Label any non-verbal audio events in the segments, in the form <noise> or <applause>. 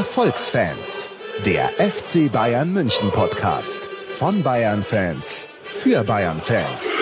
Erfolgsfans, der FC Bayern München Podcast von Bayern Fans für Bayern Fans.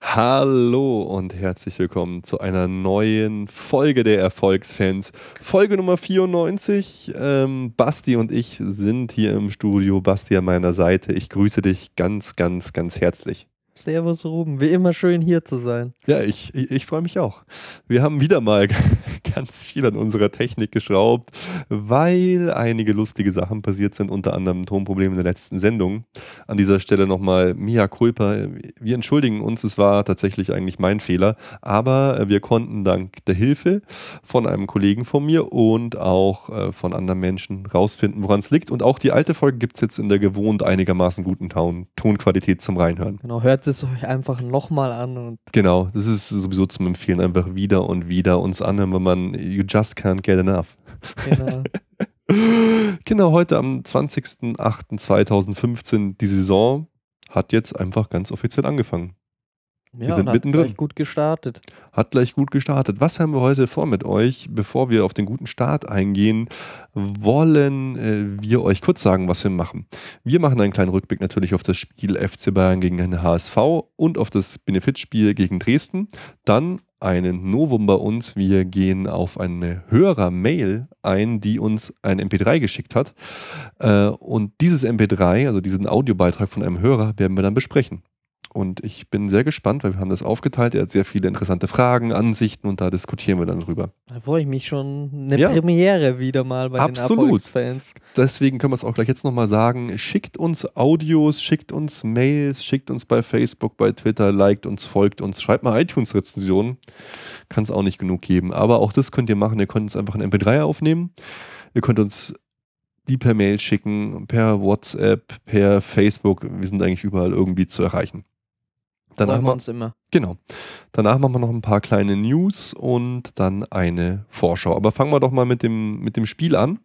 Hallo und herzlich willkommen zu einer neuen Folge der Erfolgsfans. Folge Nummer 94. Ähm, Basti und ich sind hier im Studio. Basti an meiner Seite. Ich grüße dich ganz, ganz, ganz herzlich. Servus Ruben, wie immer schön hier zu sein. Ja, ich, ich, ich freue mich auch. Wir haben wieder mal <laughs> ganz viel an unserer Technik geschraubt, weil einige lustige Sachen passiert sind, unter anderem Tonprobleme in der letzten Sendung. An dieser Stelle nochmal Mia Culpa. Wir entschuldigen uns, es war tatsächlich eigentlich mein Fehler, aber wir konnten dank der Hilfe von einem Kollegen von mir und auch äh, von anderen Menschen rausfinden, woran es liegt. Und auch die alte Folge gibt es jetzt in der gewohnt einigermaßen guten Ton Tonqualität zum Reinhören. Genau, hört hört es euch einfach nochmal an. Und genau, das ist sowieso zum Empfehlen, einfach wieder und wieder uns anhören, wenn man You just can't get enough. Genau. <laughs> genau, heute am 20.08.2015, die Saison hat jetzt einfach ganz offiziell angefangen. Ja, wir sind hat mittendrin. gleich gut gestartet. Hat gleich gut gestartet. Was haben wir heute vor mit euch? Bevor wir auf den guten Start eingehen, wollen äh, wir euch kurz sagen, was wir machen. Wir machen einen kleinen Rückblick natürlich auf das Spiel FC Bayern gegen den HSV und auf das Benefitspiel gegen Dresden. Dann einen Novum bei uns. Wir gehen auf eine Hörer-Mail ein, die uns ein MP3 geschickt hat. Äh, und dieses MP3, also diesen Audiobeitrag von einem Hörer, werden wir dann besprechen. Und ich bin sehr gespannt, weil wir haben das aufgeteilt. Er hat sehr viele interessante Fragen, Ansichten und da diskutieren wir dann drüber. Da freue ich mich schon. Eine ja. Premiere wieder mal bei Absolut. den Erfolgsfans. Deswegen können wir es auch gleich jetzt nochmal sagen. Schickt uns Audios, schickt uns Mails, schickt uns bei Facebook, bei Twitter, liked uns, folgt uns, schreibt mal iTunes-Rezensionen. Kann es auch nicht genug geben. Aber auch das könnt ihr machen. Ihr könnt uns einfach ein MP3 aufnehmen. Ihr könnt uns die per Mail schicken, per WhatsApp, per Facebook. Wir sind eigentlich überall irgendwie zu erreichen. Danach wir uns immer. Genau. Danach machen wir noch ein paar kleine News und dann eine Vorschau. Aber fangen wir doch mal mit dem, mit dem Spiel an.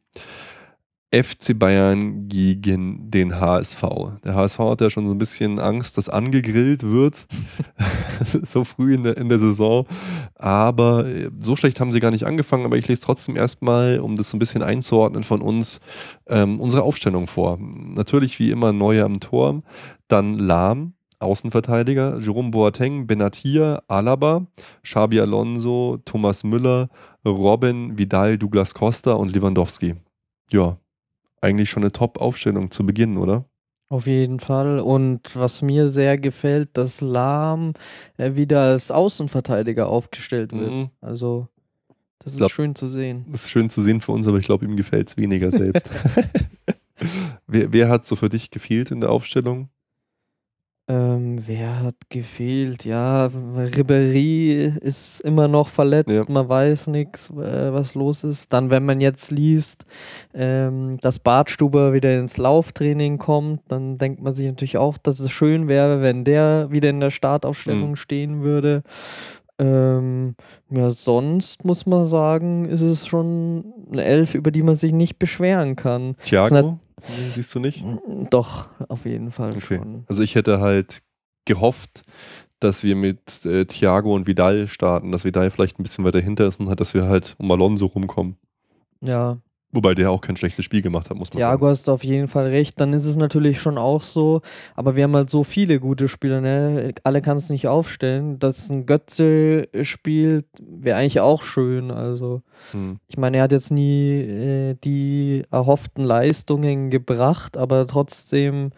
FC Bayern gegen den HSV. Der HSV hat ja schon so ein bisschen Angst, dass angegrillt wird, <laughs> so früh in der, in der Saison. Aber äh, so schlecht haben sie gar nicht angefangen. Aber ich lese trotzdem erstmal, um das so ein bisschen einzuordnen von uns, ähm, unsere Aufstellung vor. Natürlich wie immer Neue am Tor, dann Lahm, Außenverteidiger, Jerome Boateng, Benatia, Alaba, Xabi Alonso, Thomas Müller, Robin, Vidal, Douglas Costa und Lewandowski. Ja, eigentlich schon eine Top-Aufstellung zu Beginn, oder? Auf jeden Fall. Und was mir sehr gefällt, dass Lahm äh, wieder als Außenverteidiger aufgestellt wird. Mhm. Also, das ist glaub, schön zu sehen. Das ist schön zu sehen für uns, aber ich glaube, ihm gefällt es weniger selbst. <laughs> wer, wer hat so für dich gefehlt in der Aufstellung? Ähm, wer hat gefehlt? Ja, Ribéry ist immer noch verletzt, ja. man weiß nichts, äh, was los ist. Dann, wenn man jetzt liest, ähm, dass Bartstuber wieder ins Lauftraining kommt, dann denkt man sich natürlich auch, dass es schön wäre, wenn der wieder in der Startaufstellung mhm. stehen würde. Ähm, ja, sonst muss man sagen, ist es schon eine Elf, über die man sich nicht beschweren kann. Thiago? Siehst du nicht? Doch, auf jeden Fall okay. schon. Also ich hätte halt gehofft, dass wir mit äh, Thiago und Vidal starten, dass Vidal vielleicht ein bisschen weiter hinter ist und halt, dass wir halt um Alonso rumkommen. Ja, Wobei der auch kein schlechtes Spiel gemacht hat, muss man Thiago sagen. hast du auf jeden Fall recht. Dann ist es natürlich schon auch so, aber wir haben halt so viele gute Spieler, ne? Alle kannst du nicht aufstellen. Dass ein Götze spielt, wäre eigentlich auch schön. Also, hm. ich meine, er hat jetzt nie äh, die erhofften Leistungen gebracht, aber trotzdem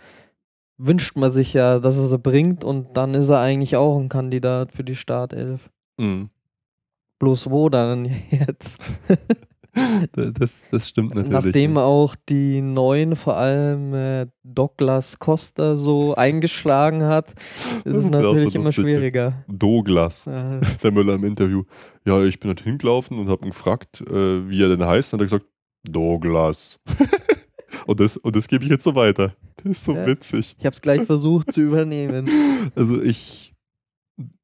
wünscht man sich ja, dass er sie bringt und dann ist er eigentlich auch ein Kandidat für die Startelf. Hm. Bloß wo dann <laughs> jetzt? <laughs> Das, das stimmt natürlich. Nachdem auch die neuen, vor allem äh, Douglas Costa so eingeschlagen hat, <laughs> ist es natürlich so immer schwieriger. Douglas, ja. <laughs> der Müller im Interview. Ja, ich bin halt hingelaufen und habe ihn gefragt, äh, wie er denn heißt. Und er hat gesagt, Douglas. und das, und das gebe ich jetzt so weiter. Das ist so ja. witzig. Ich habe es gleich versucht zu übernehmen. Also ich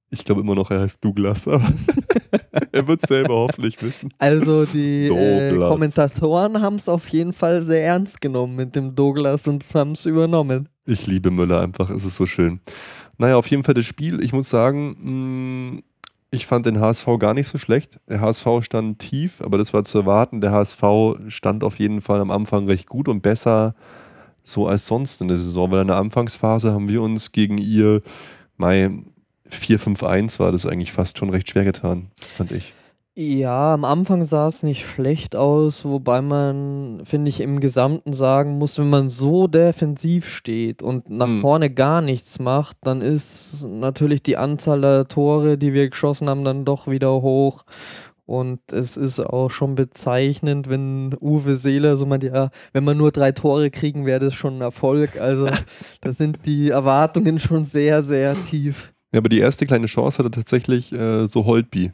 ich glaube immer noch, er heißt Douglas, aber <laughs> er wird es selber hoffentlich wissen. Also die äh, Kommentatoren haben es auf jeden Fall sehr ernst genommen mit dem Douglas und haben es übernommen. Ich liebe Müller einfach, es ist so schön. Naja, auf jeden Fall das Spiel, ich muss sagen, mh, mm, Ich fand den HSV gar nicht so schlecht. Der HSV stand tief, aber das war zu erwarten. Der HSV stand auf jeden Fall am Anfang recht gut und besser so als sonst in der Saison, weil in der Anfangsphase haben wir uns gegen ihr, Mai 4-5-1 war das eigentlich fast schon recht schwer getan, fand ich. Ja, am Anfang sah es nicht schlecht aus, wobei man, finde ich, im Gesamten sagen muss, wenn man so defensiv steht und nach hm. vorne gar nichts macht, dann ist natürlich die Anzahl der Tore, die wir geschossen haben, dann doch wieder hoch. Und es ist auch schon bezeichnend, wenn Uwe Seeler so meint, ja, wenn man nur drei Tore kriegen, wäre das schon ein Erfolg. Also <laughs> da sind die Erwartungen schon sehr, sehr tief. Ja, aber die erste kleine Chance hatte tatsächlich äh, so Holtby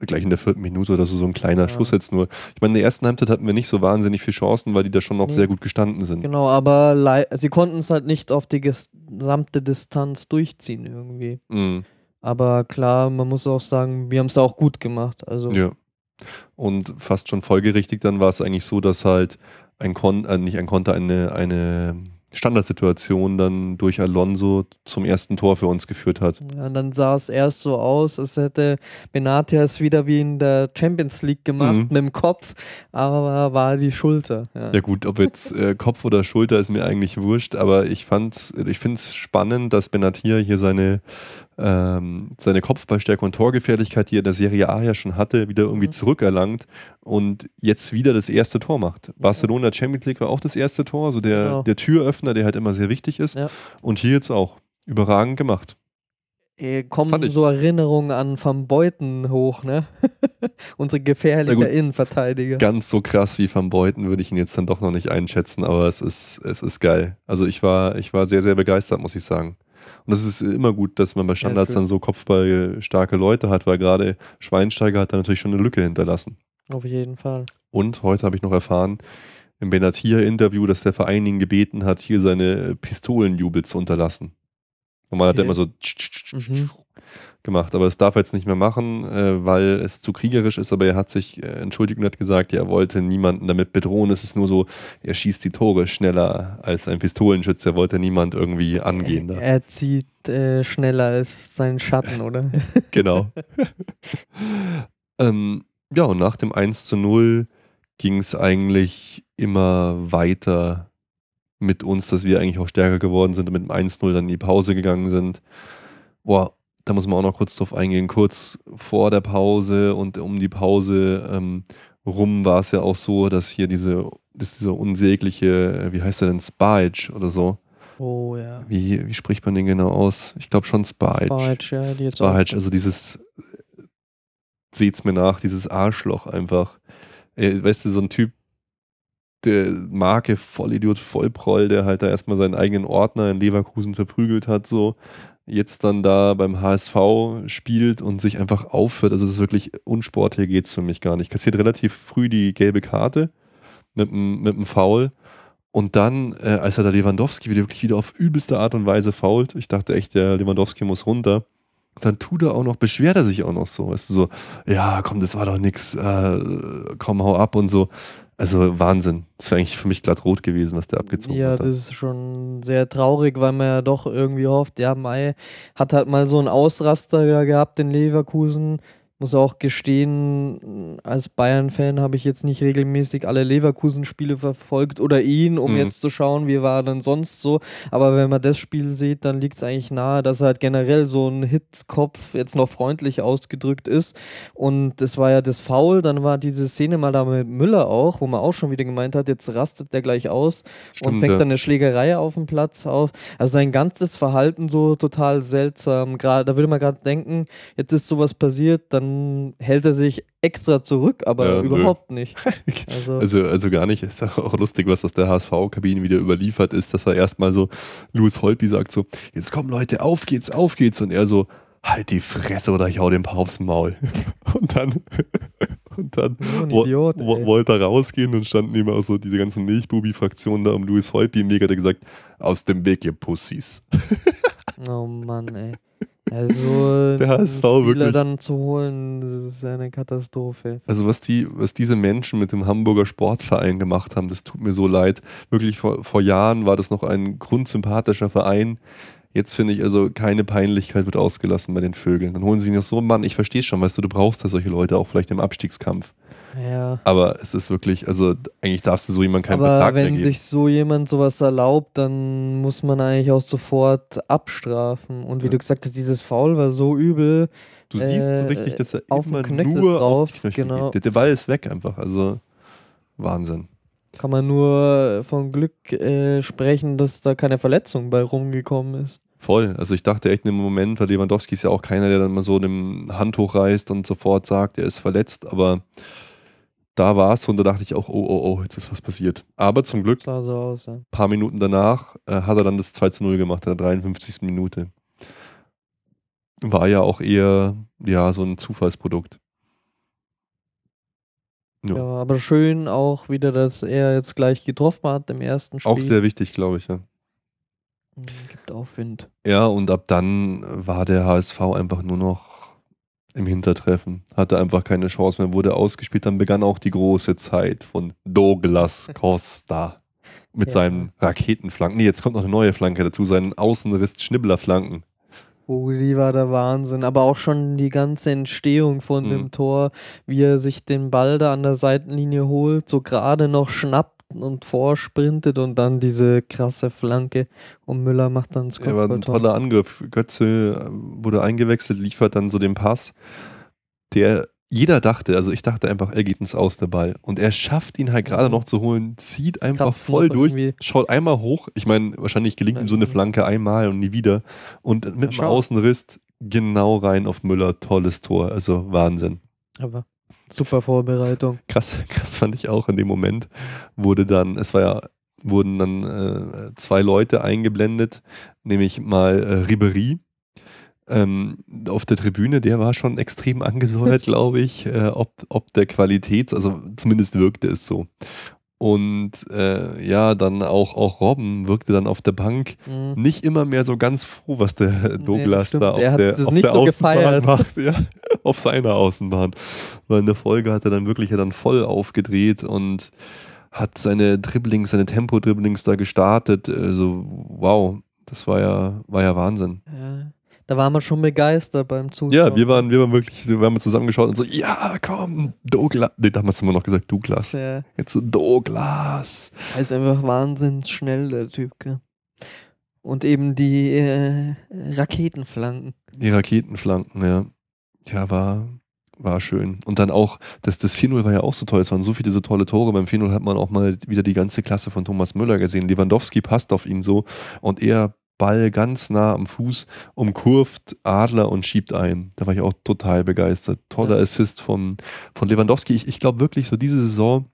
gleich in der vierten Minute oder so, so ein kleiner ja. Schuss jetzt nur. Ich meine, in der ersten Halbzeit hatten wir nicht so wahnsinnig viele Chancen, weil die da schon noch nee. sehr gut gestanden sind. Genau, aber sie konnten es halt nicht auf die gesamte Distanz durchziehen irgendwie. Mhm. Aber klar, man muss auch sagen, wir haben es auch gut gemacht. Also. Ja. Und fast schon folgerichtig dann war es eigentlich so, dass halt ein Kon äh, nicht ein Konter, eine, eine Standardsituation dann durch Alonso zum ersten Tor für uns geführt hat. Ja, dann sah es erst so aus, als hätte Benatia es wieder wie in der Champions League gemacht mhm. mit dem Kopf, aber war die Schulter. Ja, ja gut, ob jetzt äh, Kopf oder Schulter ist mir eigentlich wurscht, aber ich fand's, ich finde es spannend, dass Benatia hier seine ähm, seine Kopfballstärke und Torgefährlichkeit, die er in der Serie A ja schon hatte, wieder irgendwie mhm. zurückerlangt und jetzt wieder das erste Tor macht. Barcelona Champions League war auch das erste Tor, so der, genau. der Türöffner, der halt immer sehr wichtig ist. Ja. Und hier jetzt auch. Überragend gemacht. Äh, kommen so Erinnerungen an Van Beuten hoch, ne? <laughs> Unsere gefährliche ja Innenverteidiger. Ganz so krass wie Van Beuten würde ich ihn jetzt dann doch noch nicht einschätzen, aber es ist, es ist geil. Also ich war, ich war sehr, sehr begeistert, muss ich sagen. Und es ist immer gut, dass man bei Standards ja, dann so kopfballstarke Leute hat, weil gerade Schweinsteiger hat da natürlich schon eine Lücke hinterlassen. Auf jeden Fall. Und heute habe ich noch erfahren, im Benatia-Interview, dass der Verein ihn gebeten hat, hier seine Pistolenjubel zu unterlassen. Normal okay. hat er immer so mhm gemacht. Aber das darf er jetzt nicht mehr machen, äh, weil es zu kriegerisch ist. Aber er hat sich äh, entschuldigt und hat gesagt, er wollte niemanden damit bedrohen. Es ist nur so, er schießt die Tore schneller als ein Pistolenschütze. Er wollte niemand irgendwie angehen. Er, er zieht äh, schneller als sein Schatten, oder? <laughs> genau. ähm, ja, und nach dem 1 zu 0 ging es eigentlich immer weiter mit uns, dass wir eigentlich auch stärker geworden sind und mit dem 1-0 dann in die Pause gegangen sind. Boah, da muss man auch noch kurz drauf eingehen, kurz vor der Pause und um die Pause ähm, rum war es ja auch so, dass hier diese, dass dieser unsägliche, wie heißt der denn, Spage oder so. Oh ja. Wie, wie spricht man den genau aus? Ich glaube schon Spage. Spage, ja. Die jetzt Spage, also dieses, seht's mir nach, dieses Arschloch einfach. Ey, weißt du, so ein Typ, der Marke Vollidiot, Vollproll, der halt da erstmal seinen eigenen Ordner in Leverkusen verprügelt hat, so jetzt dann da beim HSV spielt und sich einfach aufhört. Also das ist wirklich unsportlich geht es für mich gar nicht. Kassiert relativ früh die gelbe Karte mit einem mit Foul. Und dann, äh, als er da Lewandowski wieder wirklich wieder auf übelste Art und Weise fault, ich dachte echt, der Lewandowski muss runter. Dann tut er auch noch, beschwert er sich auch noch so. Weißt du, so, ja, komm, das war doch nix, äh, komm, hau ab und so. Also Wahnsinn. Das wäre eigentlich für mich glatt rot gewesen, was der abgezogen ja, hat. Ja, das ist schon sehr traurig, weil man ja doch irgendwie hofft, ja, Mai hat halt mal so einen Ausraster gehabt in Leverkusen muss auch gestehen, als Bayern-Fan habe ich jetzt nicht regelmäßig alle Leverkusen-Spiele verfolgt oder ihn, um mhm. jetzt zu schauen, wie war er denn sonst so. Aber wenn man das Spiel sieht, dann liegt es eigentlich nahe, dass er halt generell so ein Hitzkopf jetzt noch freundlich ausgedrückt ist. Und es war ja das Foul, dann war diese Szene mal da mit Müller auch, wo man auch schon wieder gemeint hat, jetzt rastet der gleich aus Stimmt, und fängt ja. dann eine Schlägerei auf dem Platz auf. Also sein ganzes Verhalten so total seltsam. Gerade, da würde man gerade denken, jetzt ist sowas passiert, dann dann hält er sich extra zurück, aber ja, überhaupt nö. nicht. <laughs> Also, also, also, gar nicht. Ist auch lustig, was aus der HSV-Kabine wieder überliefert ist, dass er erstmal so, Louis Holtby sagt so, jetzt kommen Leute, auf geht's, auf geht's. Und er so, halt die Fresse oder ich hau den paar aufs Maul. <laughs> Und dann, <laughs> und dann oh, Idiot, wo, wollte er rausgehen und standen immer auch so diese ganzen Milchbubi-Fraktionen da um Louis Holtby. Mega hat er gesagt, aus dem Weg, ihr Pussys. Oh Mann, ey. Also <laughs> der HSV wirklich. dann zu holen, das ist eine Katastrophe. Also was die, was diese Menschen mit dem Hamburger Sportverein gemacht haben, das tut mir so leid. Wirklich vor, vor Jahren war das noch ein grundsympathischer Verein. Jetzt finde ich also, keine Peinlichkeit wird ausgelassen bei den Vögeln. Dann holen sie noch so einen Mann. Ich verstehe schon, weißt du, du brauchst ja solche Leute auch vielleicht im Abstiegskampf. Ja. Aber es ist wirklich, also eigentlich darfst du so jemand keinen Aber Vertrag mehr wenn geben. sich so jemand sowas erlaubt, dann muss man eigentlich auch sofort abstrafen. Und wie Ja. du gesagt hast, dieses Foul war so übel. Du siehst so äh, richtig, dass er auf immer nur drauf, auf die Knöchel genau. geht. Der, der Ball ist weg einfach. Also Wahnsinn. Kann man nur von Glück äh, sprechen, dass da keine Verletzung bei rumgekommen ist. Voll. Also ich dachte echt in dem Moment, weil Lewandowski ist ja auch keiner, der dann mal so eine Hand hochreißt und sofort sagt, er ist verletzt. Aber da war es und da dachte ich auch, oh, oh, oh, jetzt ist was passiert. Aber zum Glück, so aus, ja. ein paar Minuten danach, äh, hat er dann das 2 zu 0 gemacht, in der 53. Minute. War ja auch eher, ja, so ein Zufallsprodukt. Ja. Ja, aber schön auch wieder, dass er jetzt gleich getroffen hat im ersten Spiel. Auch sehr wichtig, glaube ich, ja. Mhm, Gibt Aufwind. Ja, und ab dann war der HSV einfach nur noch im Hintertreffen. Hatte einfach keine Chance mehr, wurde ausgespielt. Dann begann auch die große Zeit von Douglas <laughs> Costa mit Ja. seinen Raketenflanken. Nee, jetzt kommt noch eine neue Flanke dazu, seinen Außenriss-Schnibblerflanken. Oh, die war der Wahnsinn. Aber auch schon die ganze Entstehung von Mhm. dem Tor, wie er sich den Ball da an der Seitenlinie holt, so gerade noch schnappt und vorsprintet und dann diese krasse Flanke und Müller macht dann das Er war ein toller Angriff. Götze äh, wurde eingewechselt, liefert dann so den Pass, der jeder dachte, also ich dachte einfach, er geht ins Aus der Ball. Und er schafft ihn halt gerade Mhm. noch zu holen, zieht einfach Kratzt voll durch, irgendwie. schaut einmal hoch. Ich meine, wahrscheinlich gelingt ihm so eine Mhm. Flanke einmal und nie wieder. Und mit dem. Außenriss genau rein auf Müller. Tolles Tor. Also Wahnsinn. Aber super Vorbereitung. Krass, krass fand ich auch in dem Moment, wurde dann, es war ja, wurden dann äh, zwei Leute eingeblendet, nämlich mal äh, Ribery ähm, auf der Tribüne, der war schon extrem angesäuert, <laughs> glaube ich, äh, ob, ob der Qualitäts, also zumindest wirkte es so. Und äh, ja, dann auch, auch Robben wirkte dann auf der Bank Mhm. nicht immer mehr so ganz froh, was der Douglas stimmt. da auf Er der, auf der so Außenbahn gefeiert. macht. Ja, <laughs> auf seiner Außenbahn. Weil in der Folge hat er dann wirklich ja dann voll aufgedreht und hat seine Dribblings, seine Tempo-Dribblings da gestartet. Also, wow, das war ja, war ja Wahnsinn. Ja. Da waren wir schon begeistert beim Zuschauen. Ja, wir waren, wir waren wirklich, wir haben zusammengeschaut und so, ja, komm, Douglas. Nee, damals haben wir noch gesagt Douglas. Ja, Jetzt so, Douglas. er ist einfach wahnsinnig schnell, der Typ. Gell? Und eben die äh, Raketenflanken. Die Raketenflanken, ja. Ja, war, war schön. Und dann auch, das, das 4-0 war ja auch so toll. Es waren so viele so tolle Tore. Beim 4-0 hat man auch mal wieder die ganze Klasse von Thomas Müller gesehen. Lewandowski passt auf ihn so und er Ball ganz nah am Fuß, umkurvt Adler und schiebt ein. Da war ich auch total begeistert. Toller Ja. Assist von, von Lewandowski. Ich, ich glaube wirklich, so diese Saison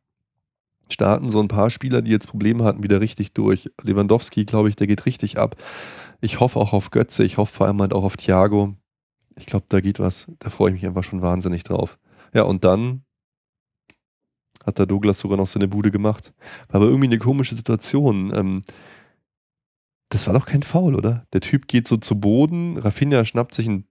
starten so ein paar Spieler, die jetzt Probleme hatten, wieder richtig durch. Lewandowski, glaube ich, der geht richtig ab. Ich hoffe auch auf Götze, ich hoffe vor allem halt auch auf Thiago. Ich glaube, da geht was. Da freue ich mich einfach schon wahnsinnig drauf. Ja, und dann hat der Douglas sogar noch seine Bude gemacht. War aber irgendwie eine komische Situation. Ähm, das war doch kein Foul, oder? Der Typ geht so zu Boden, Rafinha schnappt sich einen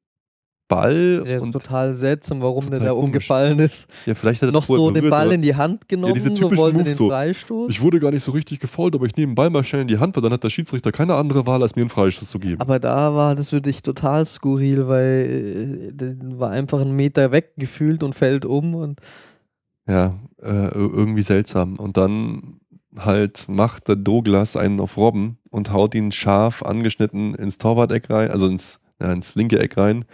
Ball Der ist und total seltsam, warum der total da komisch. umgefallen ist. ja, vielleicht hat er Noch so den berührt, Ball aber- in die Hand genommen, diese so wollte Moves den so. Freistoß. Ich wurde gar nicht so richtig gefault, aber ich nehme den Ball mal schnell in die Hand, weil dann hat der Schiedsrichter keine andere Wahl, als mir einen Freistoß zu geben. Aber da war das wirklich total skurril, weil äh, der war einfach einen Meter weg gefühlt und fällt um und Ja, äh, irgendwie seltsam. Und dann halt macht der Douglas einen auf Robben und haut ihn scharf angeschnitten ins Torwart-Eck rein, also ins, ja, ins linke Eck rein.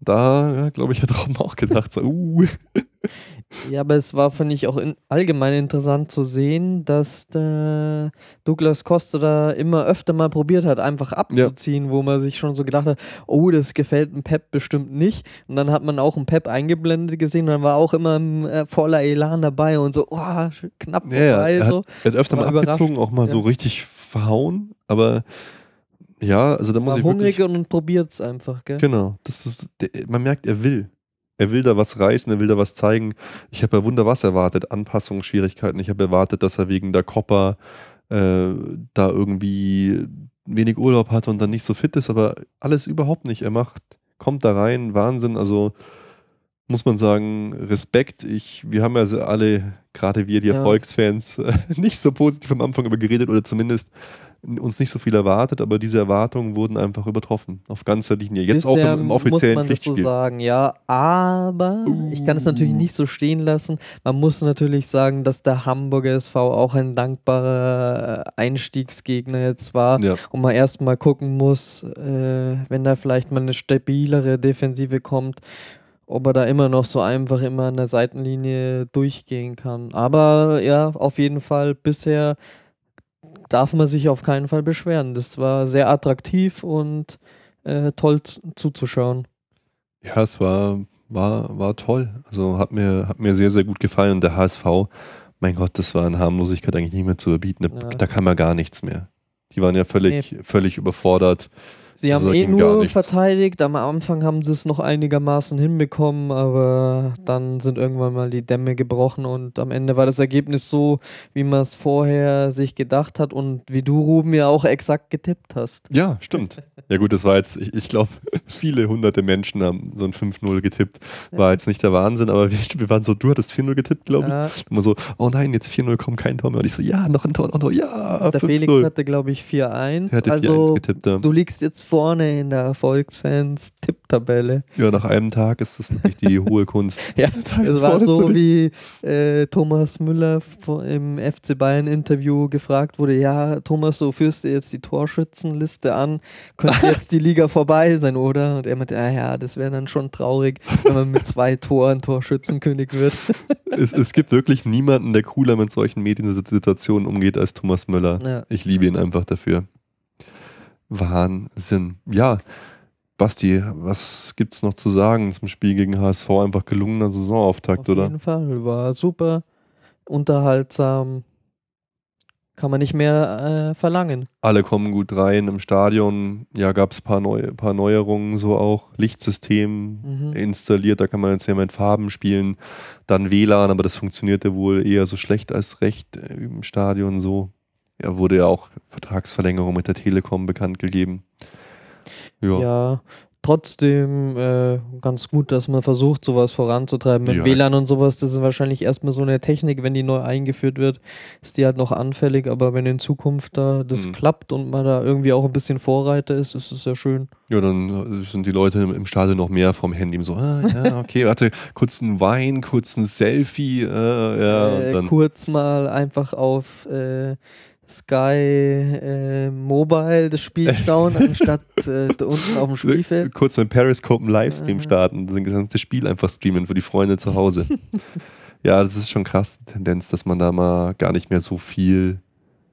Da, ja, glaube ich, hat Robben auch gedacht, so, uh, <laughs> ja, aber es war, finde ich, auch in, allgemein interessant zu sehen, dass der Douglas Costa da immer öfter mal probiert hat, einfach abzuziehen, wo man sich schon so gedacht hat, oh, das gefällt dem Pep bestimmt nicht. Und dann hat man auch einen Pep eingeblendet gesehen und dann war auch immer äh, voller Elan dabei und so, oh, knapp Ja, ja, vorbei. er so. hat, er hat öfter War mal abgezogen, auch mal so ja. richtig verhauen, aber ja, also da muss War ich hungrig wirklich, und probiert es einfach, gell? genau, das ist, man merkt, er will. Er will da was reißen, er will da was zeigen. Ich habe ja Wunder was erwartet, Anpassungsschwierigkeiten. Ich habe erwartet, dass er wegen der Kopper äh, da irgendwie wenig Urlaub hatte und dann nicht so fit ist, aber alles überhaupt nicht. Er macht, kommt da rein, Wahnsinn. Also muss man sagen, Respekt. Ich, wir haben ja so alle, gerade wir, die Ja. Erfolgsfans, <laughs> nicht so positiv am Anfang über geredet oder zumindest uns nicht so viel erwartet, aber diese Erwartungen wurden einfach übertroffen. Auf ganzer Linie. Jetzt Bisher auch im, im offiziellen muss man Pflichtspiel. Das so sagen, ja. Aber uh. ich kann es natürlich nicht so stehen lassen. Man muss natürlich sagen, dass der Hamburger SV auch ein dankbarer äh, Einstiegsgegner jetzt war. Ja. Und man erstmal gucken muss, äh, wenn da vielleicht mal eine stabilere Defensive kommt ob er da immer noch so einfach immer an der Seitenlinie durchgehen kann. Aber ja, auf jeden Fall bisher darf man sich auf keinen Fall beschweren. Das war sehr attraktiv und äh, toll zuzuschauen. Ja, es war, war, war toll. Also hat mir, hat mir sehr, sehr gut gefallen. Und der HSV, mein Gott, das war in Harmlosigkeit eigentlich nicht mehr zu überbieten. Ja. Da kam ja gar nichts mehr. Die waren ja völlig, nee. völlig überfordert. Sie haben eh nur verteidigt. Am Anfang haben sie es noch einigermaßen hinbekommen, aber dann sind irgendwann mal die Dämme gebrochen und am Ende war das Ergebnis so, wie man es vorher sich gedacht hat und wie du, Ruben, ja auch exakt getippt hast. Ja, stimmt. <laughs> Ja, gut, das war jetzt, ich, ich glaube, <laughs> viele hunderte Menschen haben so ein 5-0 getippt. War ja. jetzt nicht der Wahnsinn, aber wir, wir waren so, du hattest 4-0 getippt, glaube ich. Ja. Immer so, oh nein, jetzt 4-0 kommt kein Tor mehr. Und ich so, ja, noch ein Tor, noch ein Tor, ja. Der Felix hatte, glaube ich, 4-1. Also, 4-1 getippt, ja. du liegst jetzt vorne in der Erfolgsfans Tipptabelle. Ja, nach einem Tag ist das wirklich die hohe Kunst. <laughs> ja, es war so wie äh, Thomas Müller im FC Bayern Interview gefragt wurde, ja, Thomas, so führst du jetzt die Torschützenliste an, könnte <laughs> jetzt die Liga vorbei sein, oder? Und er meinte, ja, ja, das wäre dann schon traurig, wenn man mit zwei Toren Torschützenkönig wird. <laughs> es, es gibt wirklich niemanden, der cooler mit solchen Mediensituationen umgeht als Thomas Müller. Ja. Ich liebe ihn einfach dafür. Wahnsinn. Ja, Basti, was gibt's noch zu sagen zum Spiel gegen HSV? Einfach gelungener Saisonauftakt, oder? Auf jeden Fall, war super, unterhaltsam. Kann man nicht mehr äh, verlangen. Alle kommen gut rein. Im Stadion ja, gab es ein paar, Neu paar Neuerungen, so auch. Lichtsystem mhm. installiert, da kann man jetzt ja mit Farben spielen. Dann WLAN, aber das funktionierte wohl eher so schlecht als recht äh, im Stadion so ja, wurde ja auch Vertragsverlängerung mit der Telekom bekannt gegeben. Ja. ja trotzdem äh, ganz gut, dass man versucht, sowas voranzutreiben. Mit ja. WLAN und sowas, das ist wahrscheinlich erstmal so eine Technik, wenn die neu eingeführt wird, ist die halt noch anfällig, aber wenn in Zukunft da das mhm. klappt und man da irgendwie auch ein bisschen Vorreiter ist, ist es ja schön. Ja, dann äh, sind die Leute im Stadion noch mehr vom Handy so, ah, ja, okay, warte, kurz ein Wein, kurz ein Selfie, äh, ja. Äh, kurz mal einfach auf äh, Sky äh, Mobile das Spiel schauen, anstatt <laughs> äh, unten auf dem Spielfeld. Kurz mit Periscope einen Livestream starten, das gesamte Spiel einfach streamen für die Freunde zu Hause. <laughs> ja, das ist schon krass, die Tendenz, dass man da mal gar nicht mehr so viel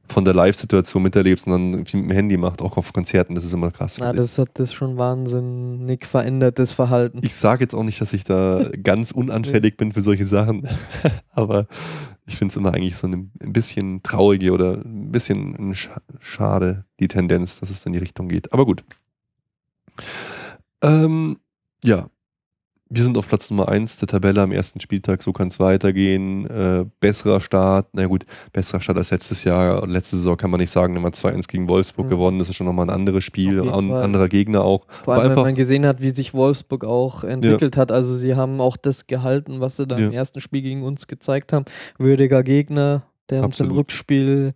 von der Live-Situation miterlebt, sondern mit dem Handy macht, auch auf Konzerten. Das ist immer krass. Ja, das hat das schon wahnsinnig verändertes Verhalten. Ich sage jetzt auch nicht, dass ich da <laughs> ganz unanfällig bin für solche Sachen, aber ich finde es immer eigentlich so ein, bisschen traurige oder ein bisschen schade, die Tendenz, dass es in die Richtung geht. Aber gut. Ähm, ja, wir sind auf Platz Nummer 1 der Tabelle am ersten Spieltag, so kann es weitergehen. Äh, besserer Start, na gut, besserer Start als letztes Jahr. Letzte Saison kann man nicht sagen, wenn man 2-1 gegen Wolfsburg mhm. gewonnen, das ist schon nochmal ein anderes Spiel, ein Fall. anderer Gegner auch. Vor allem, wenn man gesehen hat, wie sich Wolfsburg auch entwickelt ja. hat. Also sie haben auch das gehalten, was sie da ja. im ersten Spiel gegen uns gezeigt haben. Würdiger Gegner, der uns im Rückspiel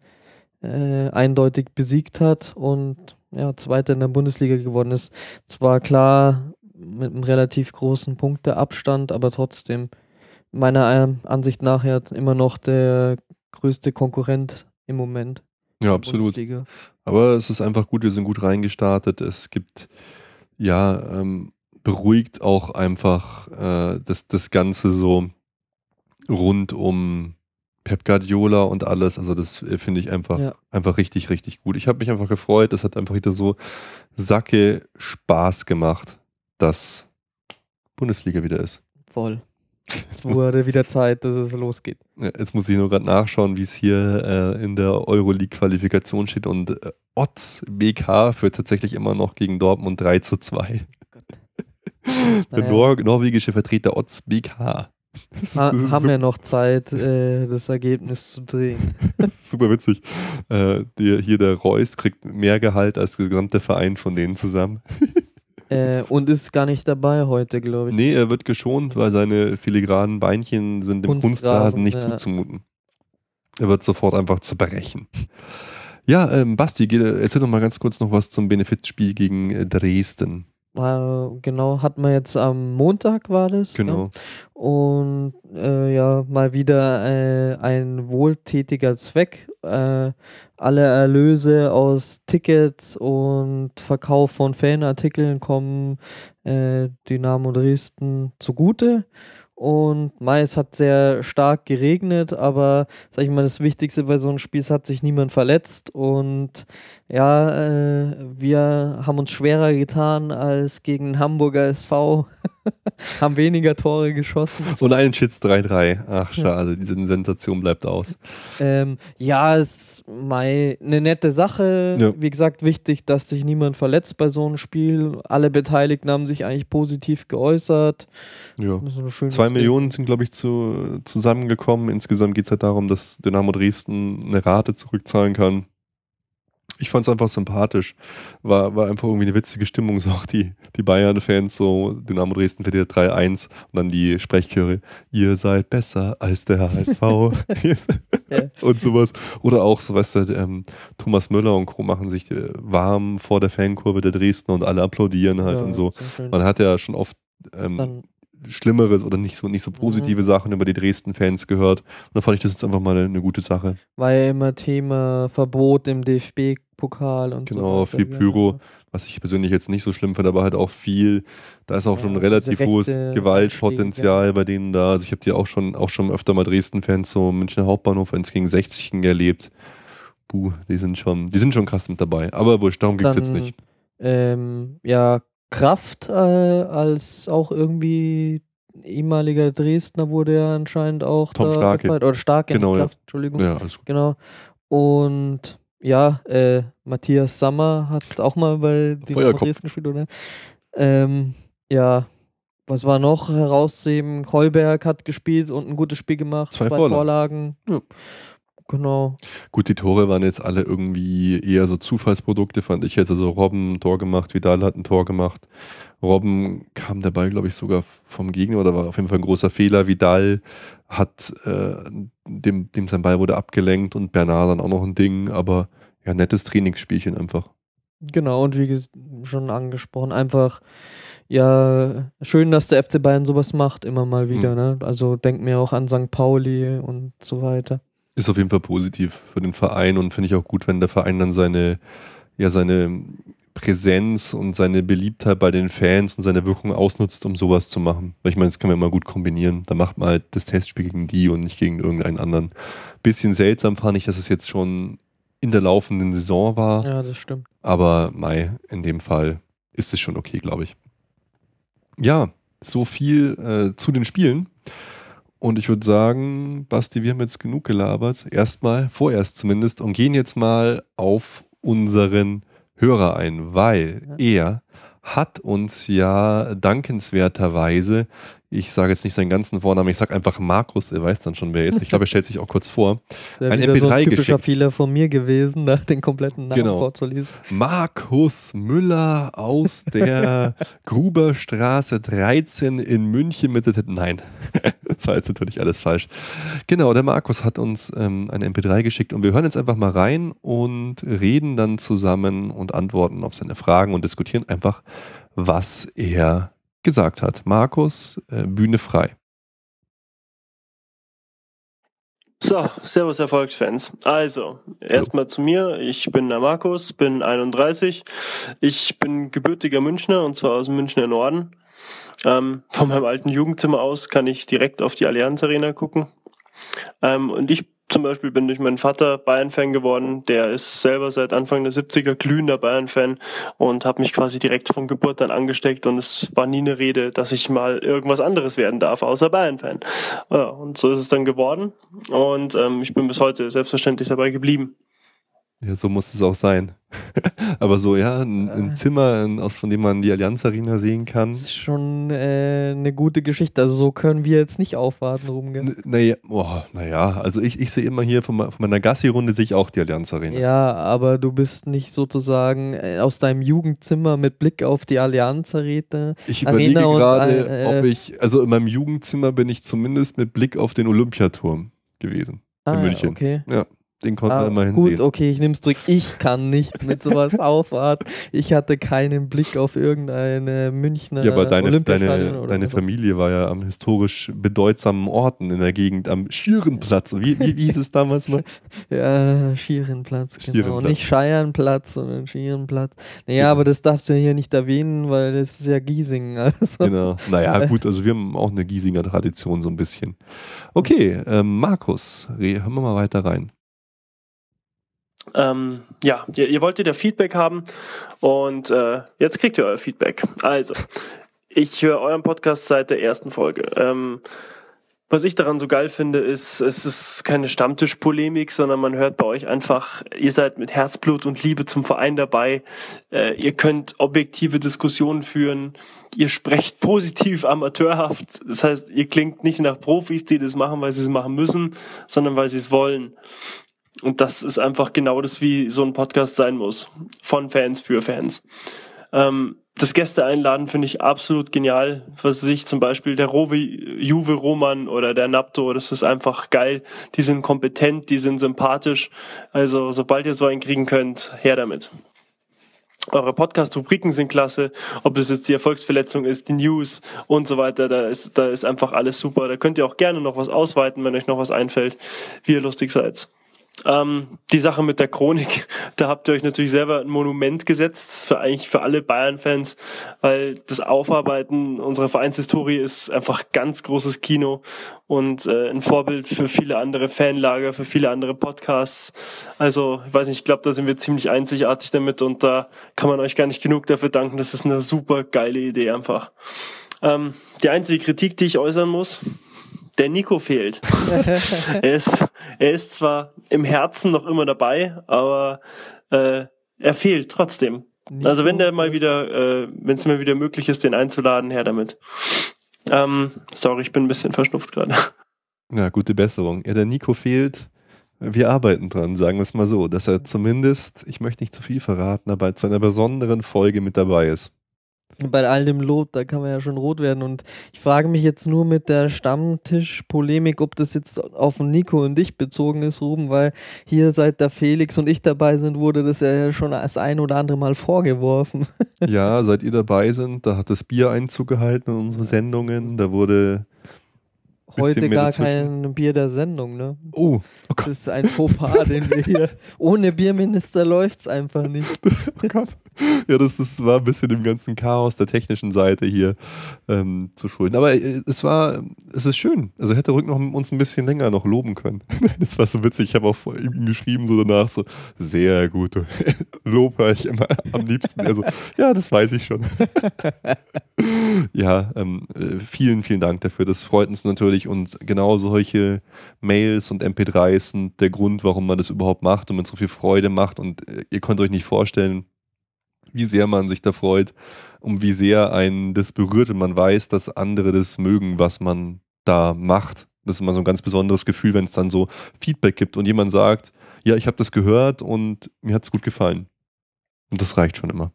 äh, eindeutig besiegt hat und ja, Zweiter in der Bundesliga geworden ist. Zwar klar, mit einem relativ großen Punkteabstand, aber trotzdem meiner Ansicht nach ja immer noch der größte Konkurrent im Moment. Ja, absolut. Bundesliga. Aber es ist einfach gut, wir sind gut reingestartet. Es gibt, ja, ähm, beruhigt auch einfach äh, das, das Ganze so rund um Pep Guardiola und alles. Also das äh, finde ich einfach, ja. einfach richtig, richtig gut. Ich habe mich einfach gefreut. Es hat einfach wieder so Sacke Spaß gemacht dass Bundesliga wieder ist. Voll. <laughs> Es wurde wieder Zeit, dass es losgeht. Jetzt muss ich nur gerade nachschauen, wie es hier äh, in der Euroleague-Qualifikation steht. Und äh, Otz BK führt tatsächlich immer noch gegen Dortmund 3 zu 2. der. <laughs> Nor norwegische Vertreter Otz BK. Ha haben wir noch Zeit, äh, das Ergebnis zu drehen. <laughs> super witzig. Äh, der, hier der Reus kriegt mehr Gehalt als der gesamte Verein von denen zusammen. Äh, und ist gar nicht dabei heute, glaube ich. Nee, er wird geschont, weil seine filigranen Beinchen sind dem Kunstrasen, Kunstrasen nicht ja. zuzumuten. Er wird sofort einfach zerbrechen. Ja, ähm, Basti, erzähl doch mal ganz kurz noch was zum Benefizspiel gegen äh, Dresden. Äh, genau, hat man jetzt am Montag war das. Genau. Ja? Und äh, ja, mal wieder äh, ein wohltätiger Zweck. Äh, alle Erlöse aus Tickets und Verkauf von Fanartikeln kommen äh, Dynamo Dresden zugute. Und Mai, es hat sehr stark geregnet, aber sag ich mal, das Wichtigste bei so einem Spiel, es hat sich niemand verletzt. Und ja, äh, wir haben uns schwerer getan als gegen Hamburger SV. <laughs> haben weniger Tore geschossen. Und einen Schitz 3-3. Ach, schade, ja. diese Sensation bleibt aus. Ähm, ja, ist Mai eine nette Sache. Ja. Wie gesagt, wichtig, dass sich niemand verletzt bei so einem Spiel. Alle Beteiligten haben sich eigentlich positiv geäußert. Ja. Zwei Millionen sind, glaube ich, zu, zusammengekommen. Insgesamt geht es halt darum, dass Dynamo Dresden eine Rate zurückzahlen kann ich fand es einfach sympathisch. War, war einfach irgendwie eine witzige Stimmung. So auch die, die Bayern-Fans, so Dynamo Dresden verliert 3-1 und dann die Sprechchöre, ihr seid besser als der HSV <laughs> und sowas. Oder auch, so weißt du, ähm, Thomas Müller und Co. machen sich äh, warm vor der Fankurve der Dresdner und alle applaudieren halt ja, und so. Man hat ja schon oft ähm, Schlimmeres oder nicht so, nicht so positive mhm. Sachen über die Dresden-Fans gehört. Und da fand ich das jetzt einfach mal eine, eine gute Sache. War ja immer Thema Verbot im DFB Pokal und genau, so. Genau, viel Pyro, was ich persönlich jetzt nicht so schlimm finde, aber halt auch viel, da ist auch ja, schon relativ hohes Gewaltpotenzial ja. bei denen da. Also ich habe die auch schon, auch schon öfter mal Dresden-Fans so Münchner Hauptbahnhof 1 gegen 60 erlebt. Puh, die sind schon, die sind schon krass mit dabei. Aber wurscht, darum geht es jetzt nicht. Ähm, ja, Kraft äh, als auch irgendwie ehemaliger Dresdner wurde ja anscheinend auch Tom Starke. Gefeiert. oder Starke genau, Kraft, ja. Entschuldigung. Ja, alles gut. Genau. Und ja, äh, Matthias Sammer hat auch mal bei Dynamo Dresden gespielt, oder? Ähm, ja, was war noch herauszuheben? Kolberg hat gespielt und ein gutes Spiel gemacht. Zwei, zwei Vorlagen. Vorlagen. Ja. Genau. Gut, die Tore waren jetzt alle irgendwie eher so Zufallsprodukte, fand ich jetzt. Also Robben ein Tor gemacht, Vidal hat ein Tor gemacht. Robben kam dabei, glaube ich, sogar vom Gegner oder war auf jeden Fall ein großer Fehler. Vidal hat, äh, dem, dem sein Ball wurde abgelenkt und Bernard dann auch noch ein Ding, aber ja, nettes Trainingsspielchen einfach. Genau, und wie schon angesprochen, einfach ja, schön, dass der FC Bayern sowas macht, immer mal wieder. Mhm. Ne? Also denkt mir auch an St. Pauli und so weiter. Ist auf jeden Fall positiv für den Verein und finde ich auch gut, wenn der Verein dann seine, ja, seine Präsenz und seine Beliebtheit bei den Fans und seine Wirkung ausnutzt, um sowas zu machen. Weil ich meine, das kann man immer gut kombinieren. Da macht man halt das Testspiel gegen die und nicht gegen irgendeinen anderen. Bisschen seltsam fand ich, dass es jetzt schon in der laufenden Saison war. Ja, das stimmt. Aber Mai, in dem Fall ist es schon okay, glaube ich. Ja, so viel äh, zu den Spielen. Und ich würde sagen, Basti, wir haben jetzt genug gelabert. Erstmal, vorerst zumindest, und gehen jetzt mal auf unseren Hörer ein, weil er hat uns ja dankenswerterweise, ich sage jetzt nicht seinen ganzen Vornamen, ich sage einfach Markus, er weiß dann schon, wer er ist. Ich glaube, er stellt sich auch kurz vor. <laughs> ein MP3 so ein typischer Fehler von mir gewesen, nach den kompletten Namen genau. vorzulesen. Markus Müller aus der <laughs> Gruberstraße 13 in München mit der Nein, <laughs> das war jetzt natürlich alles falsch. Genau, der Markus hat uns ähm, eine MP3 geschickt und wir hören jetzt einfach mal rein und reden dann zusammen und antworten auf seine Fragen und diskutieren einfach, was er gesagt hat. Markus, äh, Bühne frei. So, Servus Erfolgsfans. Also, erstmal zu mir. Ich bin der Markus, bin 31. Ich bin gebürtiger Münchner und zwar aus dem Münchner Norden. Ähm, von meinem alten Jugendzimmer aus kann ich direkt auf die Allianz Arena gucken. Ähm, und ich zum Beispiel bin durch meinen Vater Bayern-Fan geworden. Der ist selber seit Anfang der 70er glühender Bayern-Fan und habe mich quasi direkt von Geburt an angesteckt und es war nie eine Rede, dass ich mal irgendwas anderes werden darf, außer Bayern-Fan. Ja, und so ist es dann geworden und ähm, ich bin bis heute selbstverständlich dabei geblieben. Ja, so muss es auch sein. <laughs> Aber so, ja, ein, ein Zimmer, von dem man die Allianz Arena sehen kann. Das ist schon äh, eine gute Geschichte. Also so können wir jetzt nicht aufwarten, rumgehen. Naja, oh, naja, also ich, ich sehe immer hier von, von meiner Gassi-Runde sehe ich auch die Allianz Arena. Ja, aber du bist nicht sozusagen äh, aus deinem Jugendzimmer mit Blick auf die Allianz Arena. Ich überlege gerade, äh, ob ich, also in meinem Jugendzimmer bin ich zumindest mit Blick auf den Olympiaturm gewesen. Ah, in München. Okay. Ja. Den konnten ah, wir immerhin gut, sehen. Gut, okay, ich nehme es zurück. Ich kann nicht mit sowas <laughs> aufwarten. Ich hatte keinen Blick auf irgendeine Münchner Ja, aber deine, deine, deine Familie war ja am historisch bedeutsamen Orten in der Gegend, am Schierenplatz. Wie, wie, wie hieß es damals mal? <laughs> ja, Schierenplatz, genau. Schierenplatz. Nicht Scheiernplatz, sondern Schierenplatz. Naja, ja. aber das darfst du ja hier nicht erwähnen, weil es ist ja Giesing. Also. Genau. Naja, <laughs> gut, also wir haben auch eine Giesinger Tradition so ein bisschen. Okay, ähm, Markus, hören wir mal weiter rein. Ähm, ja, ihr, ihr wolltet ja Feedback haben und äh, jetzt kriegt ihr euer Feedback. Also, ich höre euren Podcast seit der ersten Folge. Ähm, was ich daran so geil finde, ist, es ist keine Stammtischpolemik, sondern man hört bei euch einfach, ihr seid mit Herzblut und Liebe zum Verein dabei. Äh, ihr könnt objektive Diskussionen führen. Ihr sprecht positiv amateurhaft. Das heißt, ihr klingt nicht nach Profis, die das machen, weil sie es machen müssen, sondern weil sie es wollen. Und das ist einfach genau das, wie so ein Podcast sein muss. Von Fans für Fans. Ähm, das Gäste einladen finde ich absolut genial. Was sich zum Beispiel der Rowe, Juve Roman oder der Napto, das ist einfach geil. Die sind kompetent, die sind sympathisch. Also sobald ihr so einen kriegen könnt, her damit. Eure Podcast-Rubriken sind klasse, ob das jetzt die Erfolgsverletzung ist, die News und so weiter, da ist, da ist einfach alles super. Da könnt ihr auch gerne noch was ausweiten, wenn euch noch was einfällt, wie ihr lustig seid. Ähm, die Sache mit der Chronik, <laughs> da habt ihr euch natürlich selber ein Monument gesetzt, für eigentlich für alle Bayern-Fans, weil das Aufarbeiten unserer Vereinshistorie ist einfach ganz großes Kino und äh, ein Vorbild für viele andere Fanlager, für viele andere Podcasts. Also, ich weiß nicht, ich glaube, da sind wir ziemlich einzigartig damit und da kann man euch gar nicht genug dafür danken. Das ist eine super geile Idee einfach. Ähm, die einzige Kritik, die ich äußern muss, der Nico fehlt. <laughs> er, ist, er ist zwar im Herzen noch immer dabei, aber äh, er fehlt trotzdem. Nico. Also wenn der mal wieder, äh, wenn es mal wieder möglich ist, den einzuladen, her damit. Ähm, sorry, ich bin ein bisschen verschnupft gerade. Ja, gute Besserung. Ja, der Nico fehlt. Wir arbeiten dran, sagen wir es mal so, dass er zumindest, ich möchte nicht zu viel verraten, aber zu einer besonderen Folge mit dabei ist bei all dem Lob, da kann man ja schon rot werden. Und ich frage mich jetzt nur mit der Stammtisch-Polemik, ob das jetzt auf Nico und dich bezogen ist, Ruben, weil hier seit der Felix und ich dabei sind, wurde das ja schon das ein oder andere Mal vorgeworfen. <laughs> Ja, seit ihr dabei sind, da hat das Bier Einzug gehalten in unsere Sendungen, da wurde heute gar kein Bier der Sendung, ne? Oh, oh Das ist ein Fauxpas, den wir hier. <laughs> Ohne Bierminister läuft es einfach nicht. <laughs> oh Gott. Ja, das, das war ein bisschen dem ganzen Chaos der technischen Seite hier ähm, zu schulden. Aber äh, es war, es ist schön. Also hätte Rück noch uns ein bisschen länger noch loben können. <laughs> das war so witzig. Ich habe auch ihm geschrieben, so danach so, sehr gut. <laughs> Lob höre ich immer am liebsten. Also, ja, das weiß ich schon. <laughs> ja, ähm, äh, vielen, vielen Dank dafür. Das freut uns natürlich. Und genau solche Mails und MP3s sind der Grund, warum man das überhaupt macht und man so viel Freude macht. Und äh, ihr könnt euch nicht vorstellen, wie sehr man sich da freut und wie sehr einen das berührt, wenn man weiß, dass andere das mögen, was man da macht. Das ist immer so ein ganz besonderes Gefühl, wenn es dann so Feedback gibt und jemand sagt, ja, ich habe das gehört und mir hat es gut gefallen. Und das reicht schon immer.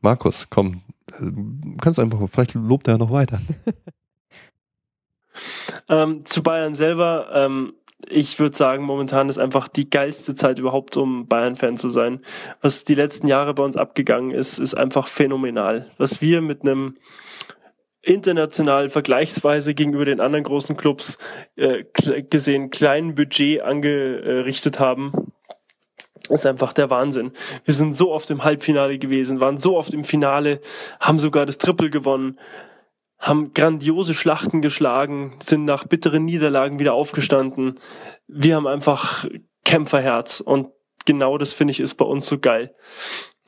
Markus, komm, kannst du einfach, vielleicht lobt er noch weiter. <laughs> ähm, zu Bayern selber, ähm, ich würde sagen, momentan ist einfach die geilste Zeit überhaupt, um Bayern-Fan zu sein. Was die letzten Jahre bei uns abgegangen ist, ist einfach phänomenal. Was wir mit einem international vergleichsweise gegenüber den anderen großen Clubs äh, gesehen kleinen Budget angerichtet haben, ist einfach der Wahnsinn. Wir sind so oft im Halbfinale gewesen, waren so oft im Finale, haben sogar das Triple gewonnen haben grandiose Schlachten geschlagen, sind nach bitteren Niederlagen wieder aufgestanden. Wir haben einfach Kämpferherz und genau das finde ich ist bei uns so geil.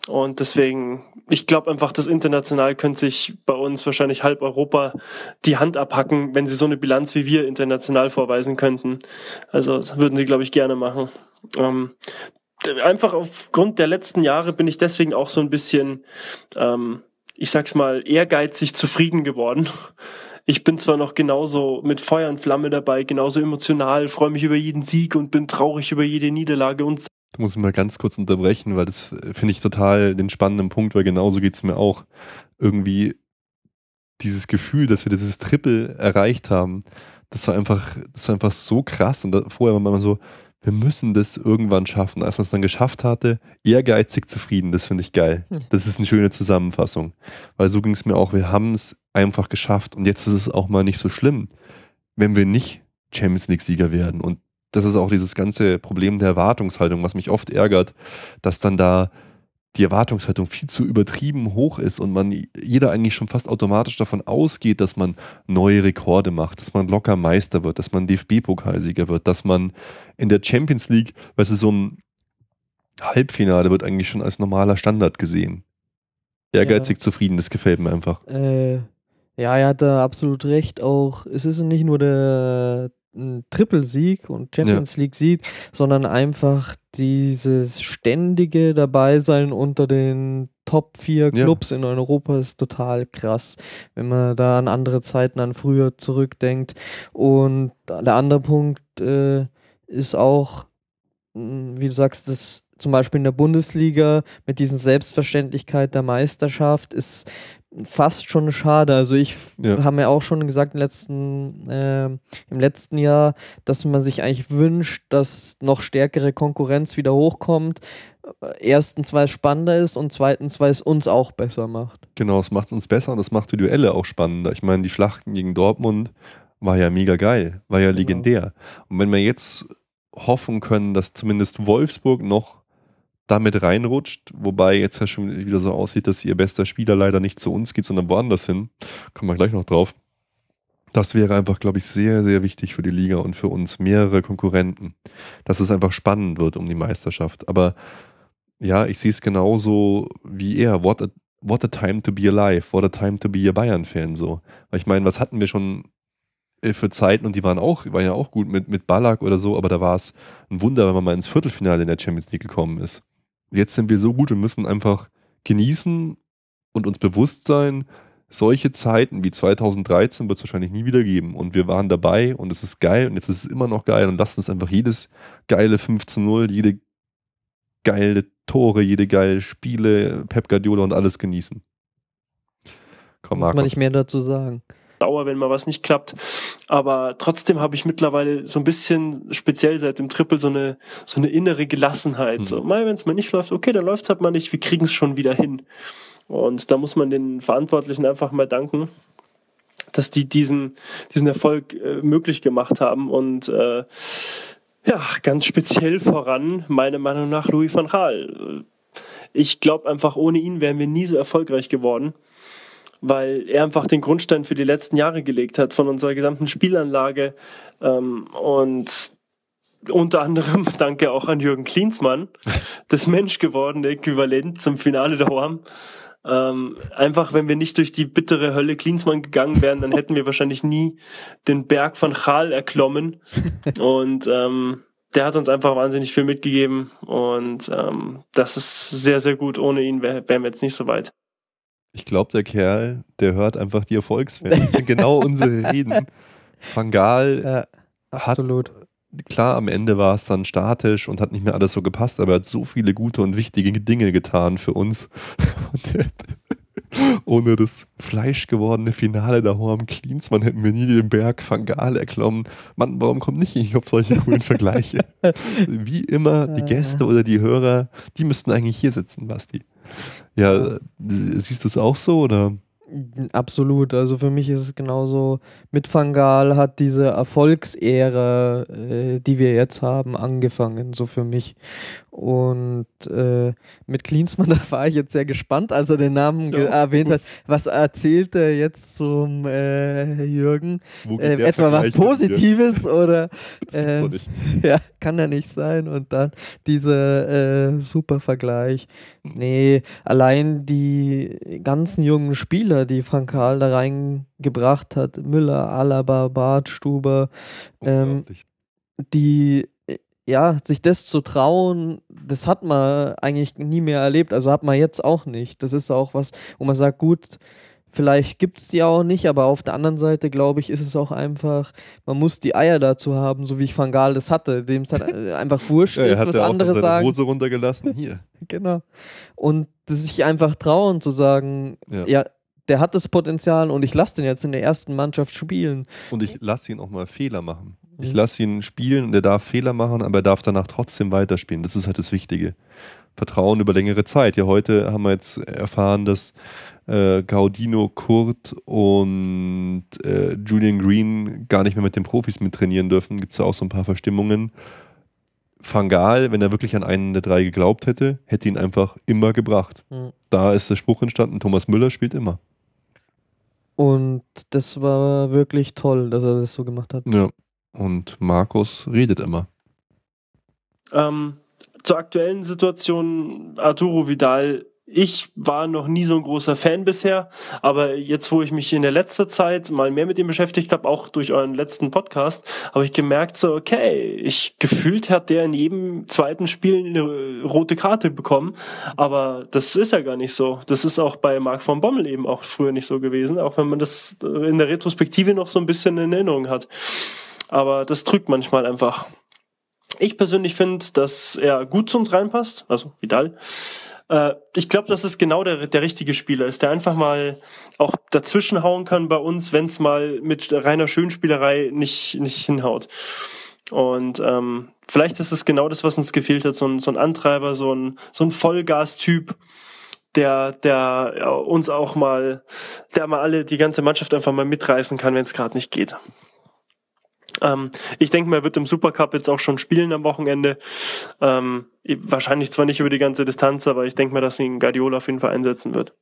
Und deswegen, ich glaube einfach, das international könnte sich bei uns wahrscheinlich halb Europa die Hand abhacken, wenn sie so eine Bilanz wie wir international vorweisen könnten. Also würden sie, glaube ich, gerne machen. Ähm, einfach aufgrund der letzten Jahre bin ich deswegen auch so ein bisschen ähm, ich sag's mal, ehrgeizig zufrieden geworden. Ich bin zwar noch genauso mit Feuer und Flamme dabei, genauso emotional, freue mich über jeden Sieg und bin traurig über jede Niederlage und da muss ich mal ganz kurz unterbrechen, weil das finde ich total den spannenden Punkt, weil genauso geht es mir auch. Irgendwie dieses Gefühl, dass wir dieses Triple erreicht haben, das war einfach, das war einfach so krass. Und da, vorher war man so, wir müssen das irgendwann schaffen. Als man es dann geschafft hatte, ehrgeizig zufrieden, das finde ich geil. Hm. Das ist eine schöne Zusammenfassung. Weil so ging es mir auch, wir haben es einfach geschafft und jetzt ist es auch mal nicht so schlimm, wenn wir nicht Champions League-Sieger werden. Und das ist auch dieses ganze Problem der Erwartungshaltung, was mich oft ärgert, dass dann da die Erwartungshaltung viel zu übertrieben hoch ist und man jeder eigentlich schon fast automatisch davon ausgeht, dass man neue Rekorde macht, dass man locker Meister wird, dass man DFB-Pokalsieger wird, dass man in der Champions League, weißt du, so ein Halbfinale wird eigentlich schon als normaler Standard gesehen. Ehrgeizig ja. zufrieden, das gefällt mir einfach. Äh, ja, er hat da absolut recht. Auch es ist nicht nur der ein Trippelsieg und Champions ja. League Sieg, sondern einfach dieses ständige Dabeisein unter den Top 4 Clubs ja. in Europa ist total krass, wenn man da an andere Zeiten, an früher zurückdenkt. Und der andere Punkt äh, ist auch, hm, wie du sagst, das zum Beispiel in der Bundesliga mit diesen Selbstverständlichkeit der Meisterschaft ist fast schon schade. Also ich ja. habe mir auch schon gesagt im letzten, äh, im letzten Jahr, dass man sich eigentlich wünscht, dass noch stärkere Konkurrenz wieder hochkommt. Erstens, weil es spannender ist und zweitens, weil es uns auch besser macht. Genau, es macht uns besser und es macht die Duelle auch spannender. Ich meine, die Schlachten gegen Dortmund war ja mega geil, war ja genau. legendär. Und wenn wir jetzt hoffen können, dass zumindest Wolfsburg noch damit reinrutscht, wobei jetzt ja schon wieder so aussieht, dass ihr bester Spieler leider nicht zu uns geht, sondern woanders hin. Kommen wir gleich noch drauf. Das wäre einfach, glaube ich, sehr, sehr wichtig für die Liga und für uns mehrere Konkurrenten, dass es einfach spannend wird um die Meisterschaft. Aber ja, ich sehe es genauso wie er. What a, what a time to be alive, what a time to be a Bayern-Fan so. Weil ich meine, was hatten wir schon äh, für Zeiten und die waren auch, waren ja auch gut mit, mit Ballack oder so, aber da war es ein Wunder, wenn man mal ins Viertelfinale in der Champions League gekommen ist. Jetzt sind wir so gut, wir müssen einfach genießen und uns bewusst sein, solche Zeiten wie 2013 wird es wahrscheinlich nie wieder geben. Und wir waren dabei und es ist geil und jetzt ist es immer noch geil und lasst uns einfach jedes geile 15-0, jede geile Tore, jede geile Spiele, Pep Guardiola und alles genießen. Komm, Muss man nicht mehr dazu sagen. Dauer, wenn mal was nicht klappt. Aber trotzdem habe ich mittlerweile so ein bisschen, speziell seit dem Triple, so eine, so eine innere Gelassenheit. Mhm. So, mal, wenn es mal nicht läuft, okay, dann läuft es halt mal nicht, wir kriegen es schon wieder hin. Und da muss man den Verantwortlichen einfach mal danken, dass die diesen, diesen Erfolg äh, möglich gemacht haben. Und äh, ja, ganz speziell voran, meiner Meinung nach, Louis van Gaal. Ich glaube einfach, ohne ihn wären wir nie so erfolgreich geworden weil er einfach den Grundstein für die letzten Jahre gelegt hat von unserer gesamten Spielanlage ähm, und unter anderem <laughs> danke auch an Jürgen Klinsmann, <laughs> das menschgewordene Äquivalent zum Finale der Horm. Ähm, einfach, wenn wir nicht durch die bittere Hölle Klinsmann gegangen wären, dann hätten wir wahrscheinlich nie den Berg von Chal erklommen. <laughs> Und ähm, der hat uns einfach wahnsinnig viel mitgegeben. Und ähm, das ist sehr, sehr gut. Ohne ihn wären wir jetzt nicht so weit. Ich glaube, der Kerl, der hört einfach die Erfolgsfans. Das sind genau unsere Reden. Fangal ja, absolut. hat, klar, am Ende war es dann statisch und hat nicht mehr alles so gepasst, aber er hat so viele gute und wichtige Dinge getan für uns. <laughs> ohne das fleischgewordene Finale der Horm Klinsmann hätten wir nie den Berg Fangal erklommen. Mann, warum kommt nicht ich auf solche coolen Vergleiche? <laughs> Wie immer, die Gäste oder die Hörer, die müssten eigentlich hier sitzen, Basti. Ja, siehst du es auch so oder? Absolut. Also für mich ist es genauso. Mit Fangal hat diese Erfolgsära, äh, die wir jetzt haben, angefangen, so für mich. Und äh, mit Klinsmann, <laughs> da war ich jetzt sehr gespannt, als er den Namen ja, erwähnt hat. Was erzählt er jetzt zum äh, Jürgen? Äh, etwa was Positives <laughs> oder? Äh, <laughs> ja, kann ja nicht sein. Und dann dieser äh, super Vergleich. Nee, allein die ganzen jungen Spieler, die Van Gaal da reingebracht hat, Müller, Alaba, Bartstuber, ähm, die ja, sich das zu trauen, das hat man eigentlich nie mehr erlebt. Also hat man jetzt auch nicht. Das ist auch was, wo man sagt, gut, vielleicht gibt es die auch nicht, aber auf der anderen Seite, glaube ich, ist es auch einfach, man muss die Eier dazu haben, so wie ich Van Gaal das hatte, dem es halt <laughs> einfach wurscht ja, ist, was andere sagen. Hose runtergelassen, hier. <laughs> genau. Und sich einfach trauen zu sagen, ja, ja der hat das Potenzial und ich lasse den jetzt in der ersten Mannschaft spielen. Und ich lasse ihn auch mal Fehler machen. Ich mhm. lasse ihn spielen und er darf Fehler machen, aber er darf danach trotzdem weiterspielen. Das ist halt das Wichtige. Vertrauen über längere Zeit. Ja, heute haben wir jetzt erfahren, dass äh, Gaudino, Kurt und äh, Julian Green gar nicht mehr mit den Profis mittrainieren dürfen. Gibt es da auch so ein paar Verstimmungen. Fangal, wenn er wirklich an einen der drei geglaubt hätte, hätte ihn einfach immer gebracht. Mhm. Da ist der Spruch entstanden, Thomas Müller spielt immer. Und das war wirklich toll, dass er das so gemacht hat. Ja. Und Markus redet immer. Ähm, zur aktuellen Situation, Arturo Vidal ich war noch nie so ein großer Fan bisher, aber jetzt, wo ich mich in der letzten Zeit mal mehr mit ihm beschäftigt habe, auch durch euren letzten Podcast, habe ich gemerkt, so, okay, ich gefühlt hat der in jedem zweiten Spiel eine rote Karte bekommen, aber das ist ja gar nicht so. Das ist auch bei Marc von Bommel eben auch früher nicht so gewesen, auch wenn man das in der Retrospektive noch so ein bisschen in Erinnerung hat. Aber das drückt manchmal einfach. Ich persönlich finde, dass er gut zu uns reinpasst, also Vidal. Äh, ich glaube, dass es genau der, der richtige Spieler ist, der einfach mal auch dazwischenhauen kann bei uns, wenn es mal mit reiner Schönspielerei nicht, nicht hinhaut. Und ähm, vielleicht ist es genau das, was uns gefehlt hat, so ein, so ein Antreiber, so ein, so ein Vollgas-Typ, der, der ja, uns auch mal, der mal alle, die ganze Mannschaft einfach mal mitreißen kann, wenn es gerade nicht geht. Ähm, ich denke mal, er wird im Supercup jetzt auch schon spielen am Wochenende. Ähm, wahrscheinlich zwar nicht über die ganze Distanz, aber ich denke mal, dass ihn Guardiola auf jeden Fall einsetzen wird.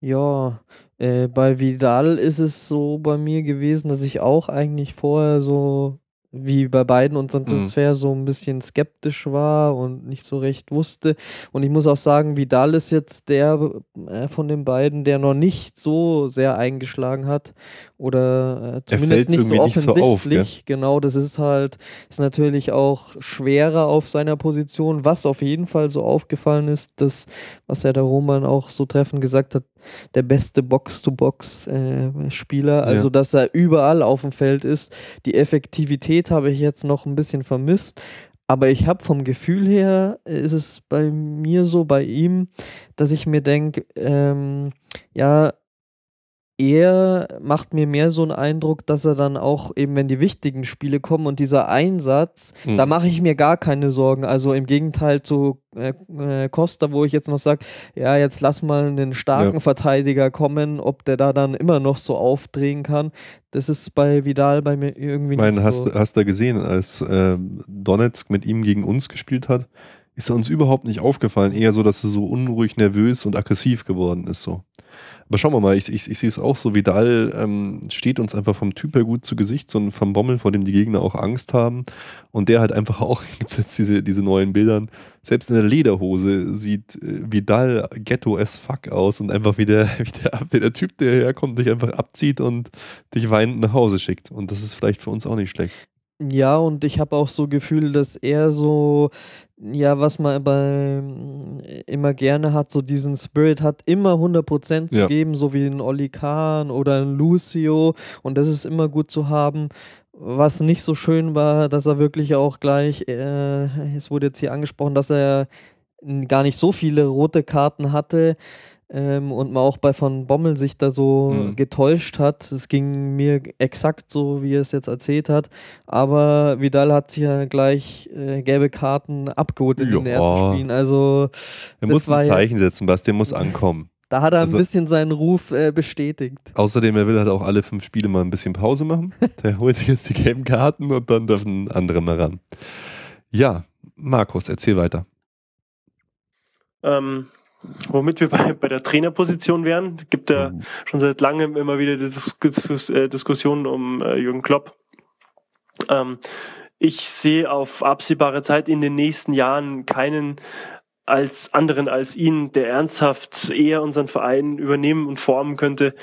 Ja, äh, bei Vidal ist es so bei mir gewesen, dass ich auch eigentlich vorher so wie bei beiden unseren. Transfer mhm. so ein bisschen skeptisch war und nicht so recht wusste. Und ich muss auch sagen, Vidal ist jetzt der äh, von den beiden, der noch nicht so sehr eingeschlagen hat. Oder äh, zumindest nicht so offensichtlich. Nicht so auf, genau, das ist halt, ist natürlich auch schwerer auf seiner Position. Was auf jeden Fall so aufgefallen ist, das, was ja der Roman auch so treffend gesagt hat, der beste Box-to-Box-Spieler. Äh, also, ja. dass er überall auf dem Feld ist. Die Effektivität habe ich jetzt noch ein bisschen vermisst. Aber ich habe vom Gefühl her, ist es bei mir so, bei ihm, dass ich mir denke, ähm, ja, er macht mir mehr so einen Eindruck, dass er dann auch eben, wenn die wichtigen Spiele kommen und dieser Einsatz, mhm. da mache ich mir gar keine Sorgen. Also im Gegenteil zu äh, äh, Costa, wo ich jetzt noch sage, ja, jetzt lass mal einen starken ja. Verteidiger kommen, ob der da dann immer noch so aufdrehen kann. Das ist bei Vidal bei mir irgendwie ich meine, nicht hast, so. Hast du gesehen, als äh, Donetsk mit ihm gegen uns gespielt hat, ist er uns überhaupt nicht aufgefallen. Eher so, dass er so unruhig, nervös und aggressiv geworden ist. So. Aber schauen wir mal, ich, ich, ich sehe es auch so, Vidal ähm, steht uns einfach vom Typ her gut zu Gesicht, so ein Van Bommel, vor dem die Gegner auch Angst haben. Und der halt einfach auch, <laughs> gibt es jetzt diese, diese neuen Bildern, selbst in der Lederhose sieht äh, Vidal ghetto as fuck aus und einfach wie der, <laughs> wie der, der Typ, der herkommt, dich einfach abzieht und dich weinend nach Hause schickt. Und das ist vielleicht für uns auch nicht schlecht. Ja, und ich habe auch so Gefühl, dass er so, ja, was man bei, immer gerne hat, so diesen Spirit hat, immer 100% zu ja. geben, so wie ein Oli Kahn oder ein Lucio. Und das ist immer gut zu haben. Was nicht so schön war, dass er wirklich auch gleich, äh, es wurde jetzt hier angesprochen, dass er gar nicht so viele rote Karten hatte ähm, und man auch bei von Bommel sich da so mhm. getäuscht hat. Es ging mir exakt so, wie er es jetzt erzählt hat. Aber Vidal hat sich ja gleich äh, gelbe Karten abgeholt in ja. den ersten Spielen. Also er muss ein Zeichen setzen, Bastian muss ankommen. Da hat er also, ein bisschen seinen Ruf äh, bestätigt. Außerdem, er will halt auch alle fünf Spiele mal ein bisschen Pause machen. <laughs> Der holt sich jetzt die gelben Karten und dann dürfen andere mal ran. Ja, Markus, erzähl weiter. Ähm, Womit wir bei, bei der Trainerposition wären, es gibt ja mhm. schon seit langem immer wieder Dis äh, Diskussionen um äh, Jürgen Klopp. Ähm, ich sehe auf absehbare Zeit in den nächsten Jahren keinen als anderen als ihn, der ernsthaft eher unseren Verein übernehmen und formen könnte.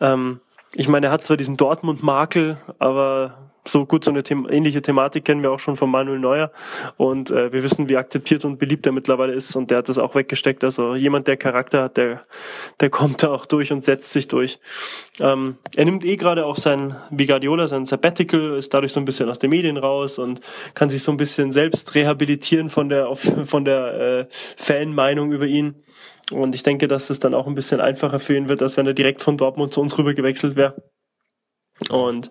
Ähm, ich meine, er hat zwar diesen Dortmund-Makel, aber so gut so eine The ähnliche Thematik kennen wir auch schon von Manuel Neuer und äh, wir wissen, wie akzeptiert und beliebt er mittlerweile ist und der hat das auch weggesteckt. Also jemand, der Charakter hat, der, der kommt da auch durch und setzt sich durch. Ähm, er nimmt eh gerade auch sein, wie Guardiola, sein Sabbatical, ist dadurch so ein bisschen aus den Medien raus und kann sich so ein bisschen selbst rehabilitieren von der, von der äh, Fanmeinung über ihn. Und ich denke, dass es dann auch ein bisschen einfacher für ihn wird, als wenn er direkt von Dortmund zu uns rüber gewechselt wäre. Und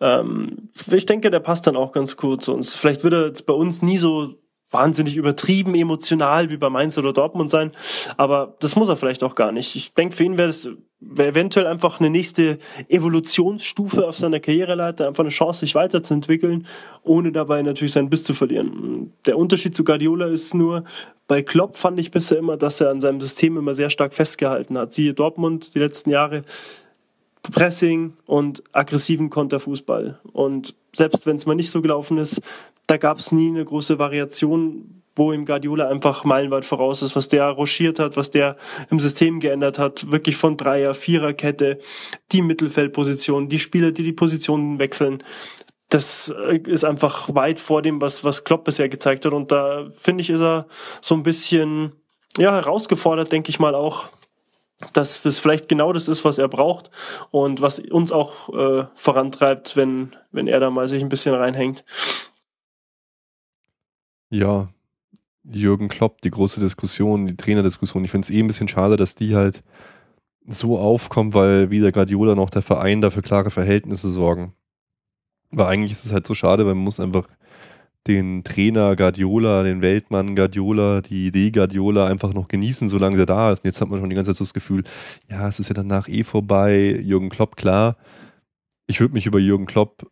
ähm, ich denke, der passt dann auch ganz gut zu uns. Vielleicht wird er jetzt bei uns nie so wahnsinnig übertrieben emotional wie bei Mainz oder Dortmund sein, aber das muss er vielleicht auch gar nicht. Ich denke, für ihn wäre es wär eventuell einfach eine nächste Evolutionsstufe auf seiner Karriereleiter, einfach eine Chance, sich weiterzuentwickeln, ohne dabei natürlich seinen Biss zu verlieren. Der Unterschied zu Guardiola ist nur, bei Klopp fand ich bisher immer, dass er an seinem System immer sehr stark festgehalten hat. Siehe Dortmund die letzten Jahre, Pressing und aggressiven Konterfußball. Und selbst wenn es mal nicht so gelaufen ist, da gab es nie eine große Variation, wo ihm Guardiola einfach meilenweit voraus ist, was der rochiert hat, was der im System geändert hat, wirklich von Dreier, Viererkette, die Mittelfeldposition, die Spieler, die die Positionen wechseln. Das äh, ist einfach weit vor dem, was, was Klopp bisher gezeigt hat. Und da finde ich, ist er so ein bisschen, ja, herausgefordert, denke ich mal auch, dass das vielleicht genau das ist, was er braucht und was uns auch äh, vorantreibt, wenn, wenn er da mal sich ein bisschen reinhängt. Ja, Jürgen Klopp, die große Diskussion, die Trainerdiskussion. Ich finde es eh ein bisschen schade, dass die halt so aufkommt, weil weder Guardiola noch der Verein dafür klare Verhältnisse sorgen. Weil eigentlich ist es halt so schade, weil man muss einfach den Trainer Guardiola, den Weltmann Guardiola, die Idee Guardiola einfach noch genießen, solange er da ist. Und jetzt hat man schon die ganze Zeit so das Gefühl, ja, es ist ja danach eh vorbei. Jürgen Klopp, klar. Ich würde mich über Jürgen Klopp,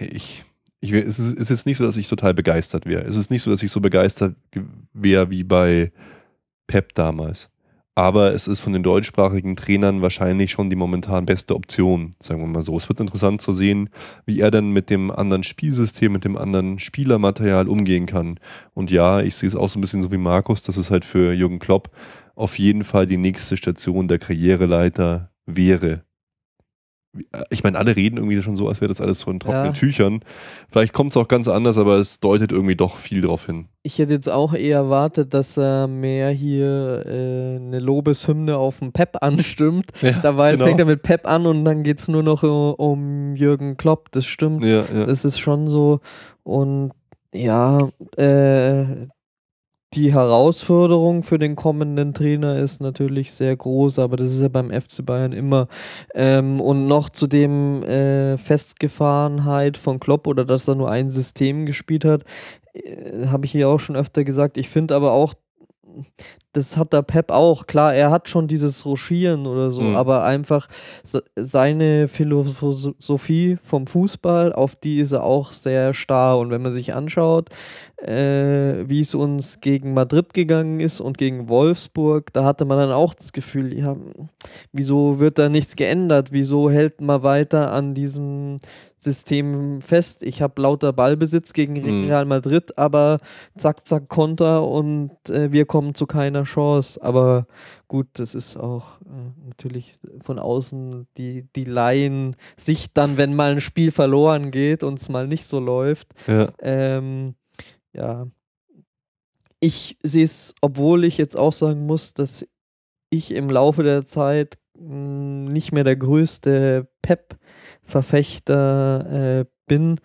ich, ich, es, ist, es ist nicht so, dass ich total begeistert wäre. Es ist nicht so, dass ich so begeistert wäre wie bei Pep damals. Aber es ist von den deutschsprachigen Trainern wahrscheinlich schon die momentan beste Option, sagen wir mal so. Es wird interessant zu sehen, wie er dann mit dem anderen Spielsystem, mit dem anderen Spielermaterial umgehen kann. Und ja, ich sehe es auch so ein bisschen so wie Markus, dass es halt für Jürgen Klopp auf jeden Fall die nächste Station der Karriereleiter wäre. Äh, ich meine, alle reden irgendwie schon so, als wäre das alles so in trockenen ja. Tüchern. Vielleicht kommt es auch ganz anders, aber es deutet irgendwie doch viel darauf hin. Ich hätte jetzt auch eher erwartet, dass er mehr hier äh, eine Lobeshymne auf dem Pep anstimmt. <laughs> Ja, Dabei genau. fängt er mit Pep an und dann geht es nur noch um, um, Jürgen Klopp. Das stimmt. Ja, ja. Das ist schon so. Und ja, äh, die Herausforderung für den kommenden Trainer ist natürlich sehr groß, aber das ist ja beim FC Bayern immer. Ähm, und noch zu dem äh, Festgefahrenheit von Klopp oder dass er nur ein System gespielt hat, äh, habe ich hier auch schon öfter gesagt. Ich finde aber auch, das hat der Pep auch. Klar, er hat schon dieses Rochieren oder so, mhm. aber einfach seine Philosophie vom Fußball, auf die ist er auch sehr starr. Und wenn man sich anschaut, äh, wie es uns gegen Madrid gegangen ist und gegen Wolfsburg, da hatte man dann auch das Gefühl, ja, wieso wird da nichts geändert? Wieso hält man weiter an diesem System fest. Ich habe lauter Ballbesitz gegen mhm. Real Madrid, aber zack, zack, Konter und äh, wir kommen zu keiner Chance. Aber gut, das ist auch äh, natürlich von außen die, die Laien sich dann, wenn mal ein Spiel verloren geht und es mal nicht so läuft. Ja. Ähm, ja. Ich sehe es, obwohl ich jetzt auch sagen muss, dass ich im Laufe der Zeit mh, hm, nicht mehr der größte Pep Verfechter äh, bin,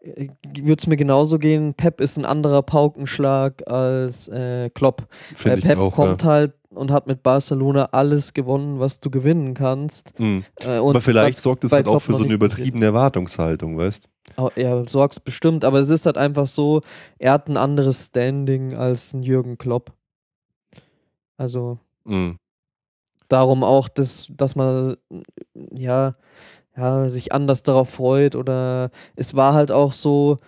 äh, würde es mir genauso gehen. Pep ist ein anderer Paukenschlag als äh, Klopp. Äh, Pep auch, kommt ja. halt und hat mit Barcelona alles gewonnen, was du gewinnen kannst. Mhm. Äh, aber vielleicht sorgt es halt auch für so eine übertriebene Erwartungshaltung, weißt du? Ja, sorgt es bestimmt, aber es ist halt einfach so, er hat ein anderes Standing als ein Jürgen Klopp. Also mhm. darum auch, dass, dass man ja ja, sich anders darauf freut oder es war halt auch so,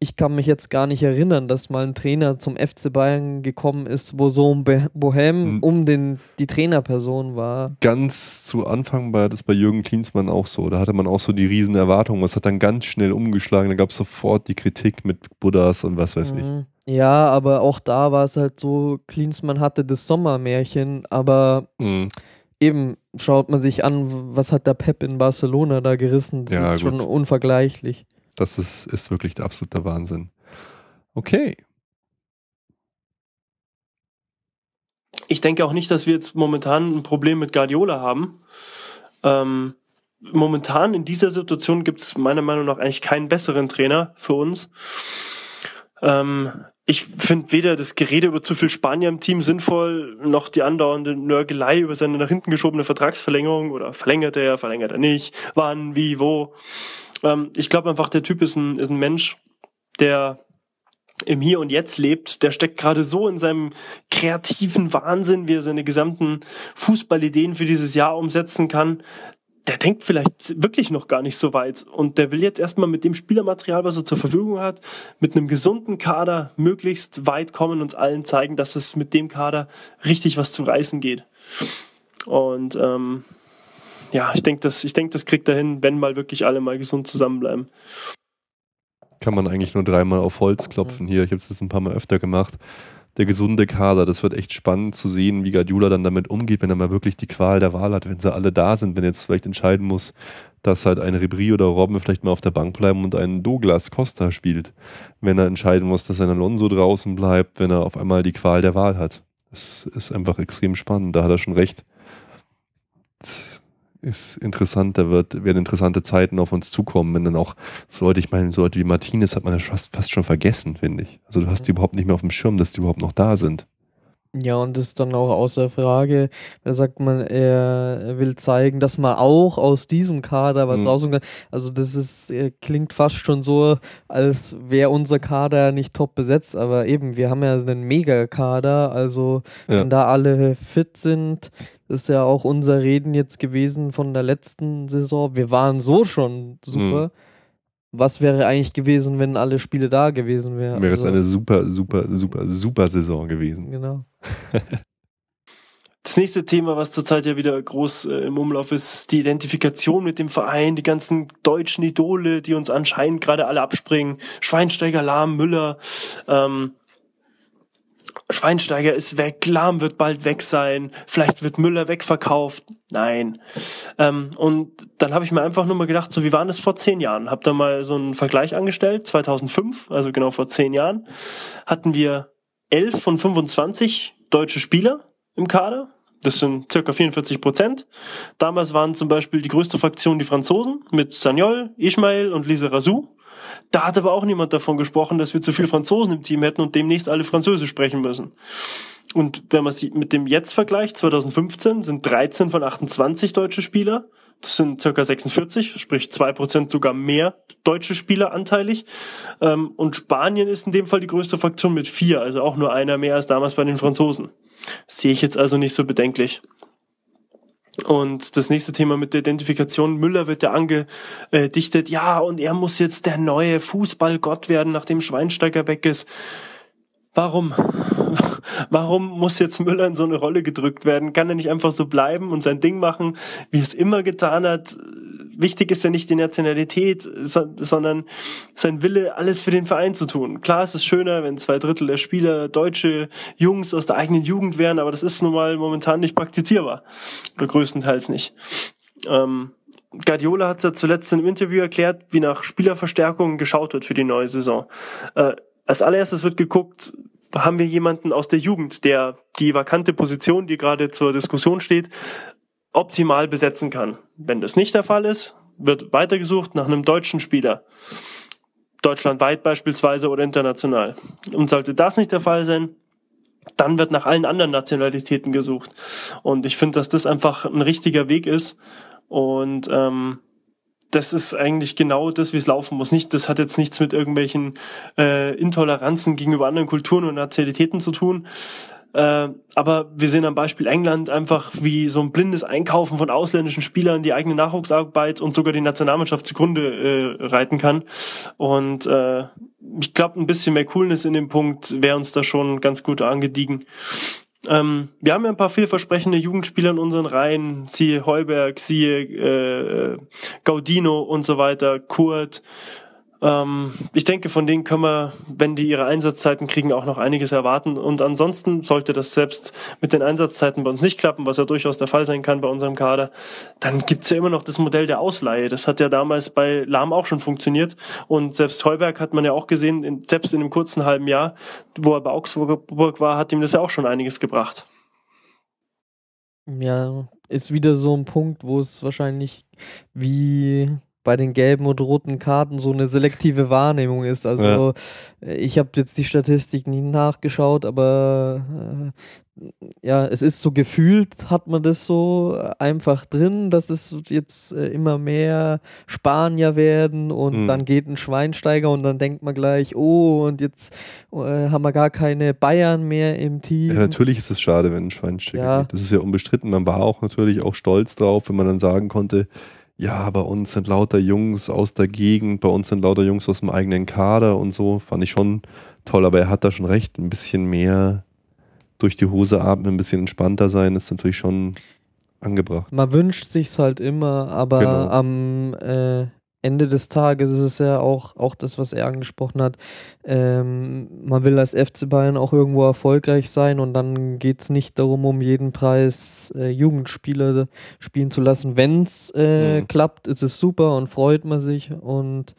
ich kann mich jetzt gar nicht erinnern, dass mal ein Trainer zum FC Bayern gekommen ist, wo so ein Bohem um den, die Trainerperson war. Ganz zu Anfang war das bei Jürgen Klinsmann auch so. Da hatte man auch so die riesen Erwartungen. Es hat dann ganz schnell umgeschlagen. Da gab es sofort die Kritik mit Buddhas und was weiß mhm. ich. Ja, aber auch da war es halt so, Klinsmann hatte das Sommermärchen, aber mhm eben schaut man sich an, was hat der Pep in Barcelona da gerissen. Das ja, ist gut. schon unvergleichlich. Das ist, ist wirklich der absolute Wahnsinn. Okay. Ich denke auch nicht, dass wir jetzt momentan ein Problem mit Guardiola haben. Ähm, momentan in dieser Situation gibt es meiner Meinung nach eigentlich keinen besseren Trainer für uns. Ähm, ich finde weder das Gerede über zu viel Spanier im Team sinnvoll, noch die andauernde Nörgelei über seine nach hinten geschobene Vertragsverlängerung oder verlängert er, verlängert er nicht, wann, wie, wo. Ähm, ich glaube einfach, der Typ ist ein, ist ein Mensch, der im Hier und Jetzt lebt, der steckt gerade so in seinem kreativen Wahnsinn, wie er seine gesamten Fußballideen für dieses Jahr umsetzen kann der denkt vielleicht wirklich noch gar nicht so weit. Und der will jetzt erstmal mit dem Spielermaterial, was er zur Verfügung hat, mit einem gesunden Kader möglichst weit kommen und uns allen zeigen, dass es mit dem Kader richtig was zu reißen geht. Und ähm, ja, ich denke, das, denk, das kriegt er hin, wenn mal wirklich alle mal gesund zusammenbleiben. Kann man eigentlich nur dreimal auf Holz klopfen hier. Ich habe es das ein paar Mal öfter gemacht der gesunde Kader. Das wird echt spannend zu sehen, wie Guardiola dann damit umgeht, wenn er mal wirklich die Qual der Wahl hat, wenn sie alle da sind, wenn er jetzt vielleicht entscheiden muss, dass halt ein Ribri oder Robben vielleicht mal auf der Bank bleiben und ein Douglas Costa spielt. Wenn er entscheiden muss, dass ein Alonso draußen bleibt, wenn er auf einmal die Qual der Wahl hat. Das ist einfach extrem spannend. Da hat er schon recht. Das ist interessant, da wird, werden interessante Zeiten auf uns zukommen, wenn dann auch so Leute, ich meine, so Leute wie Martinez hat man ja fast, fast schon vergessen, finde ich. Also du hast die überhaupt nicht mehr auf dem Schirm, dass die überhaupt noch da sind. Ja, und das ist dann auch außer Frage, da sagt man, er will zeigen, dass man auch aus diesem Kader was mhm. rausholen kann. Also das ist, äh, klingt fast schon so, als wäre unser Kader nicht top besetzt, aber eben, wir haben ja einen Mega-Kader, also ja. wenn da alle fit sind, ist ja auch unser Reden jetzt gewesen von der letzten Saison. Wir waren so schon super. Mhm. Was wäre eigentlich gewesen, wenn alle Spiele da gewesen wären? Wäre also, es eine super, super, super, super Saison gewesen. Genau. Das nächste Thema, was zurzeit ja wieder groß äh, im Umlauf ist, die Identifikation mit dem Verein, die ganzen deutschen Idole, die uns anscheinend gerade alle abspringen. Schweinsteiger, Lahm, Müller. Ähm, Schweinsteiger ist weg, Lahm wird bald weg sein, vielleicht wird Müller wegverkauft. Nein. Ähm, und dann habe ich mir einfach nur mal gedacht, so wie waren es vor zehn Jahren? Hab da mal so einen Vergleich angestellt. 2005, also genau vor zehn Jahren, hatten wir elf von 25 deutsche Spieler im Kader. Das sind circa 44 Prozent. Damals waren zum Beispiel die größte Fraktion die Franzosen mit Sagnol, Ismail und Lise Razou. Da hat aber auch niemand davon gesprochen, dass wir zu viele Franzosen im Team hätten und demnächst alle Französisch sprechen müssen. Und wenn man sie mit dem jetzt vergleicht, 2015 sind 13 von 28 deutsche Spieler. Das sind circa 46, sprich zwei Prozent sogar mehr deutsche Spieler anteilig. Ähm, und Spanien ist in dem Fall die größte Fraktion mit vier, also auch nur einer mehr als damals bei den Franzosen. sehe ich jetzt also nicht so bedenklich. Und das nächste Thema mit der Identifikation, Müller wird ja angedichtet, ja, und er muss jetzt der neue Fußballgott werden, nachdem Schweinsteiger weg ist. Warum? <laughs> Warum muss jetzt Müller in so eine Rolle gedrückt werden? Kann er nicht einfach so bleiben und sein Ding machen, wie er es immer getan hat? Wichtig ist ja nicht die Nationalität, sondern sein Wille, alles für den Verein zu tun. Klar ist es schöner, wenn zwei Drittel der Spieler deutsche Jungs aus der eigenen Jugend wären, aber das ist nun mal momentan nicht praktizierbar. Oder größtenteils nicht. Ähm, Guardiola hat es ja zuletzt in einem Interview erklärt, wie nach Spielerverstärkungen geschaut wird für die neue Saison. Äh, als allererstes wird geguckt, haben wir jemanden aus der Jugend, der die vakante Position, die gerade zur Diskussion steht, optimal besetzen kann. Wenn das nicht der Fall ist, wird weitergesucht nach einem deutschen Spieler. Deutschlandweit beispielsweise oder international. Und sollte das nicht der Fall sein, dann wird nach allen anderen Nationalitäten gesucht. Und ich finde, dass das einfach ein richtiger Weg ist. Und ähm, das ist eigentlich genau das, wie es laufen muss. Nicht, das hat jetzt nichts mit irgendwelchen äh, Intoleranzen gegenüber anderen Kulturen und Nationalitäten zu tun, äh, aber wir sehen am Beispiel England einfach, wie so ein blindes Einkaufen von ausländischen Spielern die eigene Nachwuchsarbeit und sogar die Nationalmannschaft zugrunde äh, reiten kann. Und äh, ich glaube, ein bisschen mehr Coolness in dem Punkt wäre uns da schon ganz gut angediegen. Ähm, wir haben ja ein paar vielversprechende Jugendspieler in unseren Reihen, siehe Heuberg, siehe äh, Gaudino und so weiter, Kurt, ähm, ich denke, von denen können wir, wenn die ihre Einsatzzeiten kriegen, auch noch einiges erwarten. Und ansonsten sollte das selbst mit den Einsatzzeiten bei uns nicht klappen, was ja durchaus der Fall sein kann bei unserem Kader, dann gibt's ja immer noch das Modell der Ausleihe. Das hat ja damals bei Lahm auch schon funktioniert. Und selbst Heuberg hat man ja auch gesehen, in, selbst in einem kurzen halben Jahr, wo er bei Augsburg war, hat ihm das ja auch schon einiges gebracht. Ja, ist wieder so ein Punkt, wo es wahrscheinlich wie bei den gelben und roten Karten so eine selektive Wahrnehmung ist. Also ja. Ich habe jetzt die Statistik nie nachgeschaut, aber äh, ja, es ist so gefühlt, hat man das so einfach drin, dass es jetzt äh, immer mehr Spanier werden und mhm. dann geht ein Schweinsteiger und dann denkt man gleich, oh, und jetzt äh, haben wir gar keine Bayern mehr im Team. Ja, natürlich ist es schade, wenn ein Schweinsteiger ja. geht. Das ist ja unbestritten. Man war auch natürlich auch stolz drauf, wenn man dann sagen konnte, ja, bei uns sind lauter Jungs aus der Gegend, bei uns sind lauter Jungs aus dem eigenen Kader und so, fand ich schon toll, aber er hat da schon recht, ein bisschen mehr durch die Hose atmen, ein bisschen entspannter sein, ist natürlich schon angebracht. Man wünscht sich's halt immer, aber genau. am äh, Ende des Tages ist es ja auch, auch das, was er angesprochen hat. Ähm, man will als FC Bayern auch irgendwo erfolgreich sein und dann geht es nicht darum, um jeden Preis äh, Jugendspieler spielen zu lassen. Wenn es äh, mhm. klappt, ist es super und freut man sich. Und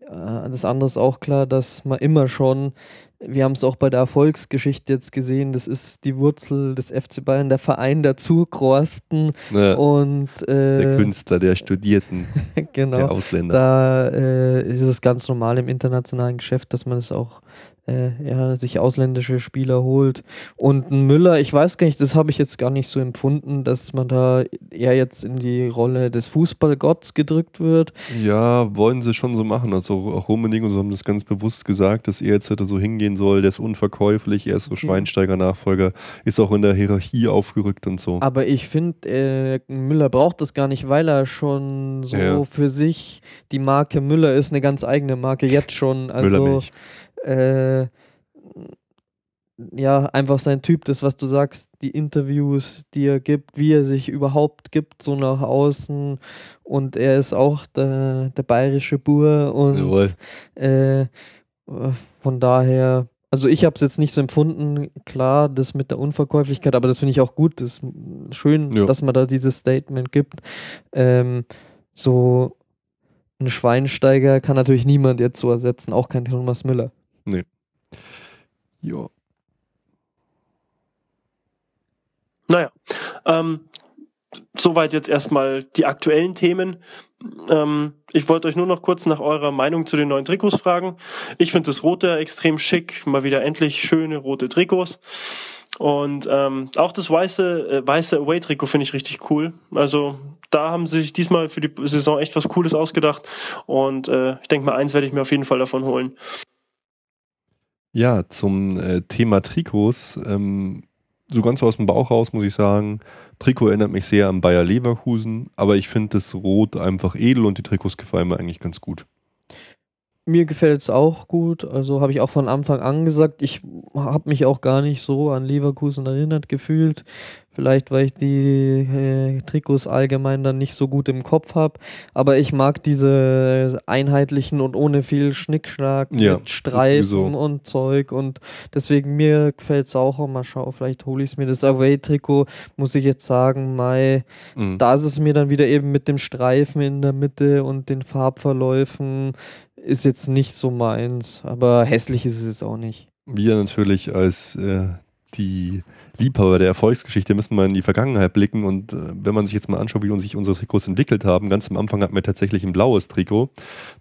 äh, das andere ist auch klar, dass man immer schon wir haben es auch bei der Erfolgsgeschichte jetzt gesehen, das ist die Wurzel des FC Bayern, der Verein der Zukrosten ja, und äh, der Künstler, der Studierten, <laughs> genau, der Ausländer. Da äh, ist es ganz normal im internationalen Geschäft, dass man es auch äh, ja, sich ausländische Spieler holt. Und ein Müller, ich weiß gar nicht, das habe ich jetzt gar nicht so empfunden, dass man da eher jetzt in die Rolle des Fußballgotts gedrückt wird. Ja, wollen sie schon so machen. Also auch Rummenigge und so haben das ganz bewusst gesagt, dass er jetzt hätte so hingehen soll, der ist unverkäuflich, er ist so Schweinsteiger-Nachfolger, ist auch in der Hierarchie aufgerückt und so. Aber ich finde, äh, Müller braucht das gar nicht, weil er schon so ja. für sich die Marke Müller ist eine ganz eigene Marke jetzt schon. Also Müllermilch äh, ja, einfach sein Typ, das, was du sagst, die Interviews, die er gibt, wie er sich überhaupt gibt, so nach außen. Und er ist auch der, der bayerische Bur und äh, von daher, also ich habe es jetzt nicht so empfunden, klar, das mit der Unverkäuflichkeit, aber das finde ich auch gut, das ist schön, ja. dass man da dieses Statement gibt. Ähm, so ein Schweinsteiger kann natürlich niemand jetzt so ersetzen, auch kein Thomas Müller. Nee. Ja. Naja, ähm, soweit jetzt erstmal die aktuellen Themen. Ähm, ich wollte euch nur noch kurz nach eurer Meinung zu den neuen Trikots fragen. Ich finde das rote extrem schick, mal wieder endlich schöne rote Trikots. Und ähm, auch das weiße, äh, weiße Away-Trikot finde ich richtig cool. Also da haben sie sich diesmal für die Saison echt was Cooles ausgedacht. Und äh, ich denke mal, eins werde ich mir auf jeden Fall davon holen. Ja, zum äh, Thema Trikots. Ähm, so ganz aus dem Bauch raus muss ich sagen, Trikot erinnert mich sehr an Bayer Leverkusen, aber ich finde das Rot einfach edel und die Trikots gefallen mir eigentlich ganz gut. Mir gefällt es auch gut. Also habe ich auch von Anfang an gesagt, ich habe mich auch gar nicht so an Leverkusen erinnert gefühlt. Vielleicht, weil ich die äh, Trikots allgemein dann nicht so gut im Kopf habe. Aber ich mag diese einheitlichen und ohne viel Schnickschnack ja, mit Streifen und Zeug. Und deswegen mir gefällt es auch. Mal schauen, vielleicht hole ich es mir. Das Away-Trikot, muss ich jetzt sagen, Mai, mhm. da ist es mir dann wieder eben mit dem Streifen in der Mitte und den Farbverläufen ist jetzt nicht so meins. Aber hässlich ist es jetzt auch nicht. Wir natürlich als äh, die Liebhaber der Erfolgsgeschichte müssen wir in die Vergangenheit blicken. Und äh, wenn man sich jetzt mal anschaut, wie sich unsere Trikots entwickelt haben, ganz am Anfang hatten wir tatsächlich ein blaues Trikot,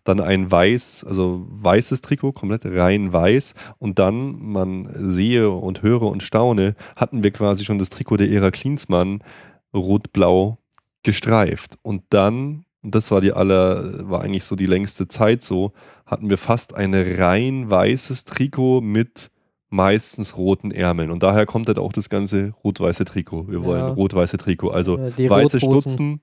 dann ein weiß, also weißes Trikot, komplett rein weiß. Und dann, man sehe und höre und staune, hatten wir quasi schon das Trikot der Ära Klinsmann rot-blau gestreift. Und dann das war die aller, war eigentlich so die längste Zeit so, hatten wir fast ein rein weißes Trikot mit meistens roten Ärmeln. Und daher kommt halt auch das ganze rot-weiße Trikot. Wir wollen rot-weiße Trikot. Also ja, weiße Stutzen,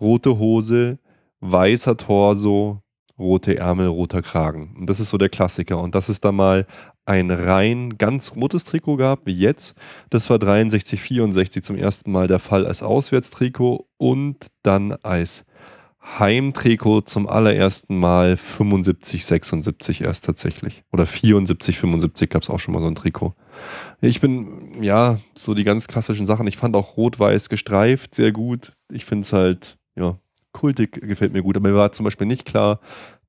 rote Hose, weißer Torso, rote Ärmel, roter Kragen. Und das ist so der Klassiker. Und dass es da mal ein rein ganz rotes Trikot gab, wie jetzt, das war 63, 64 zum ersten Mal der Fall als Auswärtstrikot und dann als Heimtrikot zum allerersten Mal 75, 76 erst tatsächlich. Oder 74, 75 gab es auch schon mal so ein Trikot. Ich bin, ja, so die ganz klassischen Sachen. Ich fand auch rot-weiß gestreift sehr gut. Ich finde es halt, ja, kultig gefällt mir gut. Aber mir war zum Beispiel nicht klar,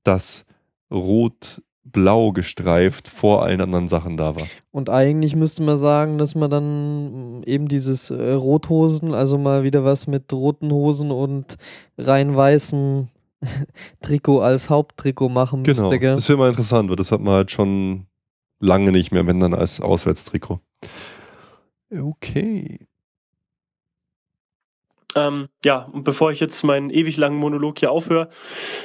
dass rot blau gestreift vor allen anderen Sachen da war. Und eigentlich müsste man sagen, dass man dann eben dieses äh, Rothosen, also mal wieder was mit roten Hosen und rein weißem <laughs> Trikot als Haupttrikot machen müsste. Genau, gell? das wäre mal interessant, weil das hat man halt schon lange nicht mehr, wenn dann als Auswärtstrikot. Okay. Ähm, ja, und bevor ich jetzt meinen ewig langen Monolog hier aufhöre,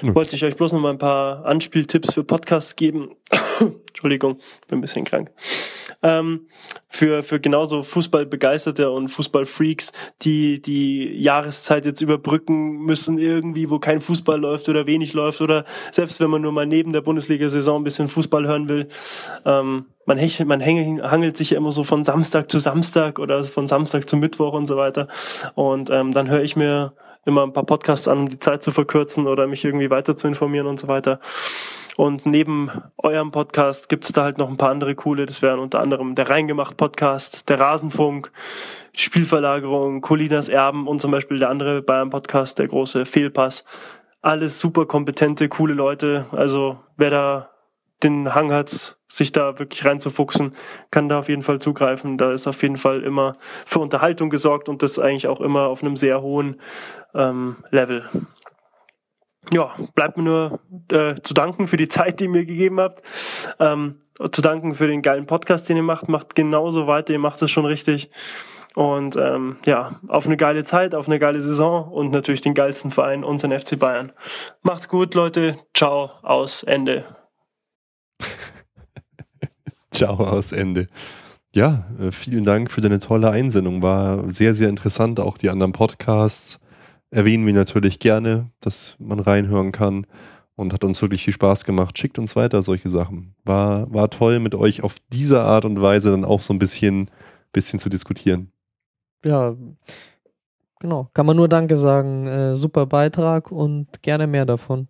Ja. wollte ich euch bloß noch mal ein paar Anspieltipps für Podcasts geben. <coughs> Entschuldigung, bin ein bisschen krank. Ähm, für, für genauso Fußballbegeisterte und Fußballfreaks, die die Jahreszeit jetzt überbrücken müssen, irgendwie, wo kein Fußball läuft oder wenig läuft oder selbst wenn man nur mal neben der Bundesliga-Saison ein bisschen Fußball hören will. Ähm, man, hechelt, man häng- hangelt sich ja immer so von Samstag zu Samstag oder von Samstag zu Mittwoch und so weiter. Und ähm, dann höre ich mir immer ein paar Podcasts an, um die Zeit zu verkürzen oder mich irgendwie weiter zu informieren und so weiter. Und neben eurem Podcast gibt's da halt noch ein paar andere coole. Das wären unter anderem der Reingemacht Podcast, der Rasenfunk, Spielverlagerung, Colinas Erben und zum Beispiel der andere Bayern Podcast, der große Fehlpass. Alles super kompetente, coole Leute. Also wer da den Hang hat, sich da wirklich reinzufuchsen, kann da auf jeden Fall zugreifen. Da ist auf jeden Fall immer für Unterhaltung gesorgt und das eigentlich auch immer auf einem sehr hohen ähm, Level. Ja, bleibt mir nur äh, zu danken für die Zeit, die ihr mir gegeben habt. Ähm, zu danken für den geilen Podcast, den ihr macht. Macht genauso weiter, ihr macht es schon richtig. Und ähm, ja, auf eine geile Zeit, auf eine geile Saison und natürlich den geilsten Verein, unseren FC Bayern. Macht's gut, Leute. Ciao, aus, Ende. <laughs> Ciao aus Ende. Ja, äh, vielen Dank für deine tolle Einsendung. War sehr, sehr interessant. Auch die anderen Podcasts erwähnen wir natürlich gerne, dass man reinhören kann. Und hat uns wirklich viel Spaß gemacht. Schickt uns weiter solche Sachen. War, war toll, mit euch auf diese Art und Weise dann auch so ein bisschen, bisschen zu diskutieren. Ja, genau. Kann man nur Danke sagen. Äh, super Beitrag und gerne mehr davon.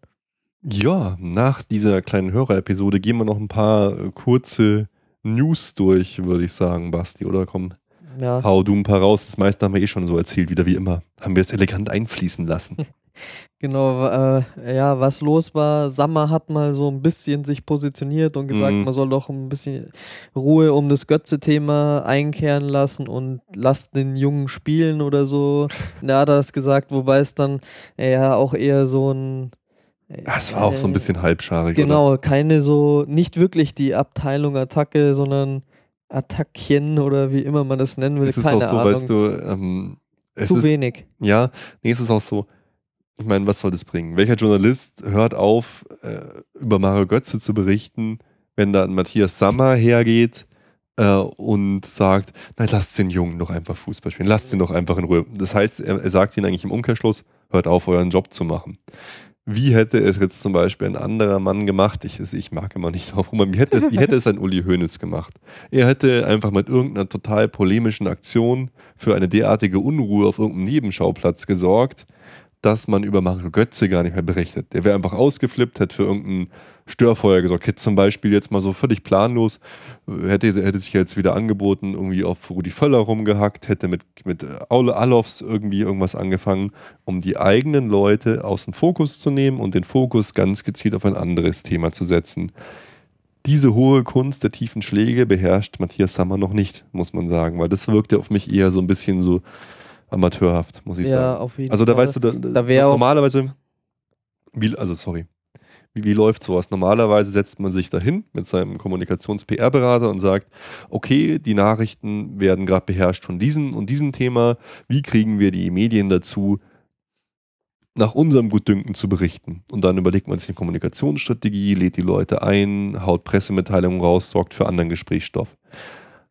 Ja, nach dieser kleinen Hörerepisode gehen wir noch ein paar äh, kurze News durch, würde ich sagen, Basti, oder? Komm, Ja, hau du ein paar raus. Das meiste haben wir eh schon so erzählt, wieder wie immer. Haben wir es elegant einfließen lassen. <laughs> genau. Äh, ja, was los war. Sammer hat mal so ein bisschen sich positioniert und gesagt, Mhm. man soll doch ein bisschen Ruhe um das Götze-Thema einkehren lassen und lasst den Jungen spielen oder so. Da hat er das gesagt, wobei es dann äh, ja auch eher so ein. äh, Das war auch so ein äh, bisschen halbscharig, oder? Genau, keine so, nicht wirklich die Abteilung Attacke, sondern Attackchen oder wie immer man das nennen will. Es ist keine auch so, Ahnung. weißt du, ähm, es Zu ist, wenig. Ja, nee, es ist auch so, ich meine, was soll das bringen? Welcher Journalist hört auf, äh, über Mario Götze zu berichten, wenn da ein Matthias Sammer hergeht äh, und sagt, nein, lasst den Jungen doch einfach Fußball spielen, lasst ihn doch einfach in Ruhe. Das heißt, er, er sagt ihnen eigentlich im Umkehrschluss, hört auf, euren Job zu machen. Wie hätte es jetzt zum Beispiel ein anderer Mann gemacht? Ich, ich mag immer nicht drauf rum, wie hätte, es, wie hätte es ein Uli Hoeneß gemacht? Er hätte einfach mit irgendeiner total polemischen Aktion für eine derartige Unruhe auf irgendeinem Nebenschauplatz gesorgt, dass man über Mario Götze gar nicht mehr berichtet. Der wäre einfach ausgeflippt, hätte für irgendein Störfeuer gesorgt. Hätte zum Beispiel jetzt mal so völlig planlos, äh, hätte, hätte sich jetzt wieder angeboten, irgendwie auf Rudi Völler rumgehackt, hätte mit, mit Aule Alofs irgendwie irgendwas angefangen, um die eigenen Leute aus dem Fokus zu nehmen und den Fokus ganz gezielt auf ein anderes Thema zu setzen. Diese hohe Kunst der tiefen Schläge beherrscht Matthias Sammer noch nicht, muss man sagen, weil das wirkte auf mich eher so ein bisschen so amateurhaft, muss ich Ja, sagen. auf jeden Also da Fall. weißt du, da, Da normalerweise, wie, also sorry, wie, wie läuft sowas? Normalerweise setzt man sich dahin mit seinem Kommunikations-PR-Berater und sagt, okay, die Nachrichten werden gerade beherrscht von diesem und diesem Thema. Wie kriegen wir die Medien dazu, nach unserem Gutdünken zu berichten? Und dann überlegt man sich eine Kommunikationsstrategie, lädt die Leute ein, haut Pressemitteilungen raus, sorgt für anderen Gesprächsstoff.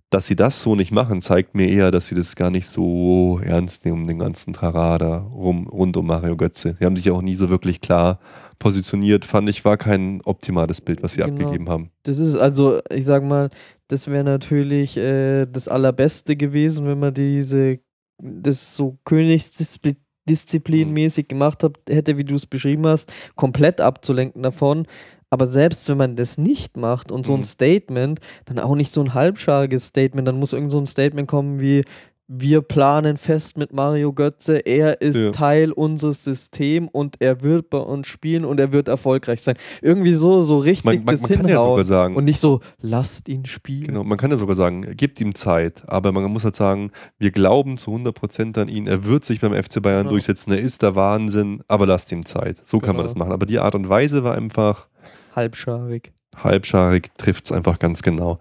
Dass sie das so nicht machen, zeigt mir eher, dass sie das gar nicht so ernst nehmen, den ganzen Trarada rum, rund um Mario Götze. Sie haben sich auch nie so wirklich klar positioniert, fand ich, war kein optimales Bild, was sie Genau. abgegeben haben. Das ist also, ich sag mal, das wäre natürlich äh, das Allerbeste gewesen, wenn man diese, das so Königsdisziplinmäßig gemacht hat, hätte, wie du es beschrieben hast, komplett abzulenken davon. Aber selbst wenn man das nicht macht und so ein Mhm. Statement, dann auch nicht so ein halbschariges Statement, dann muss irgend so ein Statement kommen wie, wir planen fest mit Mario Götze, er ist ja. Teil unseres Systems und er wird bei uns spielen und er wird erfolgreich sein. Irgendwie so, so richtig man, man, das man kann ja sogar sagen, und nicht so, lasst ihn spielen. Genau, man kann ja sogar sagen, gebt ihm Zeit, aber man muss halt sagen, wir glauben zu 100% an ihn, er wird sich beim FC Bayern genau. durchsetzen, er ist der Wahnsinn, aber lasst ihm Zeit. So genau. kann man genau. das machen. Aber die Art und Weise war einfach halbscharig. Halbscharig trifft es einfach ganz genau.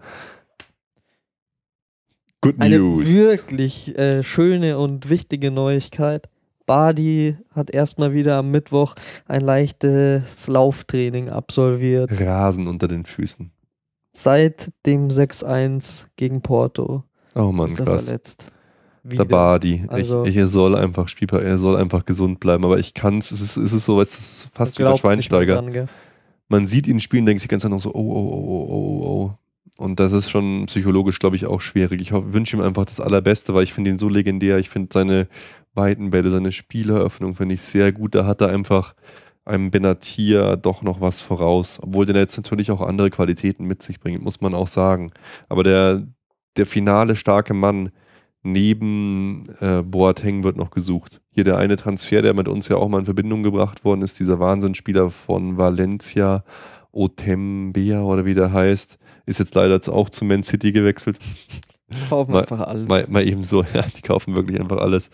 Good Eine News. wirklich äh, schöne und wichtige Neuigkeit. Badi hat erstmal wieder am Mittwoch ein leichtes Lauftraining absolviert. Rasen unter den Füßen. Seit dem 6-1 gegen Porto. Oh Mann, krass. Verletzt. Der Badi. Also, ich, ich, er soll einfach Spielbar, er soll einfach gesund bleiben. Aber ich kann es, es ist, es so, es ist fast wie bei Schweinsteiger. Dran, Man sieht ihn spielen, denkt sich ganz einfach so, oh, oh, oh, oh, oh, oh. Und das ist schon psychologisch, glaube ich, auch schwierig. Ich wünsche ihm einfach das Allerbeste, weil ich finde ihn so legendär. Ich finde seine weiten Bälle, seine Spieleröffnung finde ich sehr gut. Da hat er einfach einem Benatia doch noch was voraus. Obwohl der jetzt natürlich auch andere Qualitäten mit sich bringt, muss man auch sagen. Aber der, der finale starke Mann neben äh, Boateng wird noch gesucht. Hier der eine Transfer, der mit uns ja auch mal in Verbindung gebracht worden ist, dieser Wahnsinnsspieler von Valencia, Otembea oder wie der heißt ist jetzt leider jetzt auch zu Man City gewechselt. Kaufen mal, einfach alles. Mal, mal eben so, <laughs> ja, die kaufen wirklich einfach alles.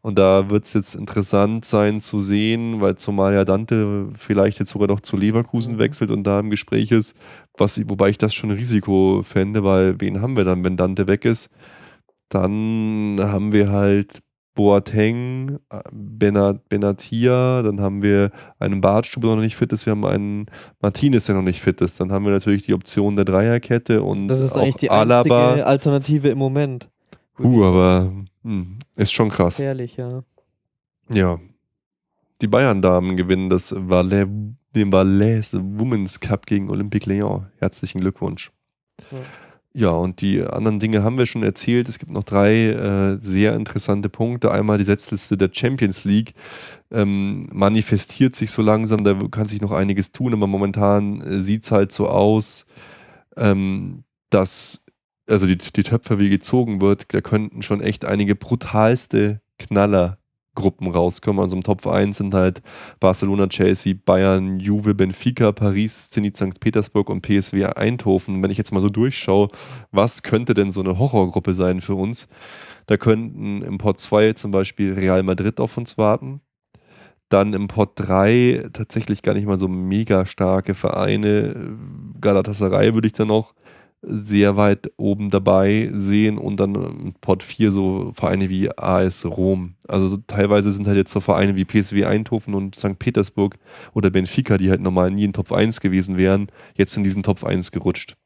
Und da wird es jetzt interessant sein zu sehen, weil zumal ja Dante vielleicht jetzt sogar noch zu Leverkusen mhm. wechselt und da im Gespräch ist, was, wobei ich das schon ein Risiko fände, weil wen haben wir dann, wenn Dante weg ist? Dann haben wir halt Boateng, Benat, Benatia, dann haben wir einen Bartstube, der noch nicht fit ist, wir haben einen Martinez, der noch nicht fit ist. Dann haben wir natürlich die Option der Dreierkette und Das ist eigentlich die Alaba. einzige Alternative im Moment. Uh, aber hm, ist schon krass. Ehrlich, ja. Ja. Die Bayern-Damen gewinnen das Valais, den Valais Women's Cup gegen Olympique Lyon. Herzlichen Glückwunsch. Ja. Ja, und die anderen Dinge haben wir schon erzählt. Es gibt noch drei äh, sehr interessante Punkte. Einmal die Setzliste der Champions League ähm, manifestiert sich so langsam, da kann sich noch einiges tun, aber momentan äh, sieht es halt so aus, ähm, dass also die, die Töpfe wie gezogen wird, da könnten schon echt einige brutalste Knaller Gruppen rauskommen. Also im Top 1 sind halt Barcelona, Chelsea, Bayern, Juve, Benfica, Paris, Zenit St. Petersburg und PSW Eindhoven. Wenn ich jetzt mal so durchschaue, was könnte denn so eine Horrorgruppe sein für uns? Da könnten im Pot 2 zum Beispiel Real Madrid auf uns warten. Dann im Pot 3 tatsächlich gar nicht mal so mega starke Vereine. Galatasaray würde ich dann noch sehr weit oben dabei sehen und dann Pot 4 so Vereine wie AS Rom. Also teilweise sind halt jetzt so Vereine wie PSW Eindhoven und St. Petersburg oder Benfica, die halt normal nie in Top 1 gewesen wären, jetzt in diesen Top 1 gerutscht.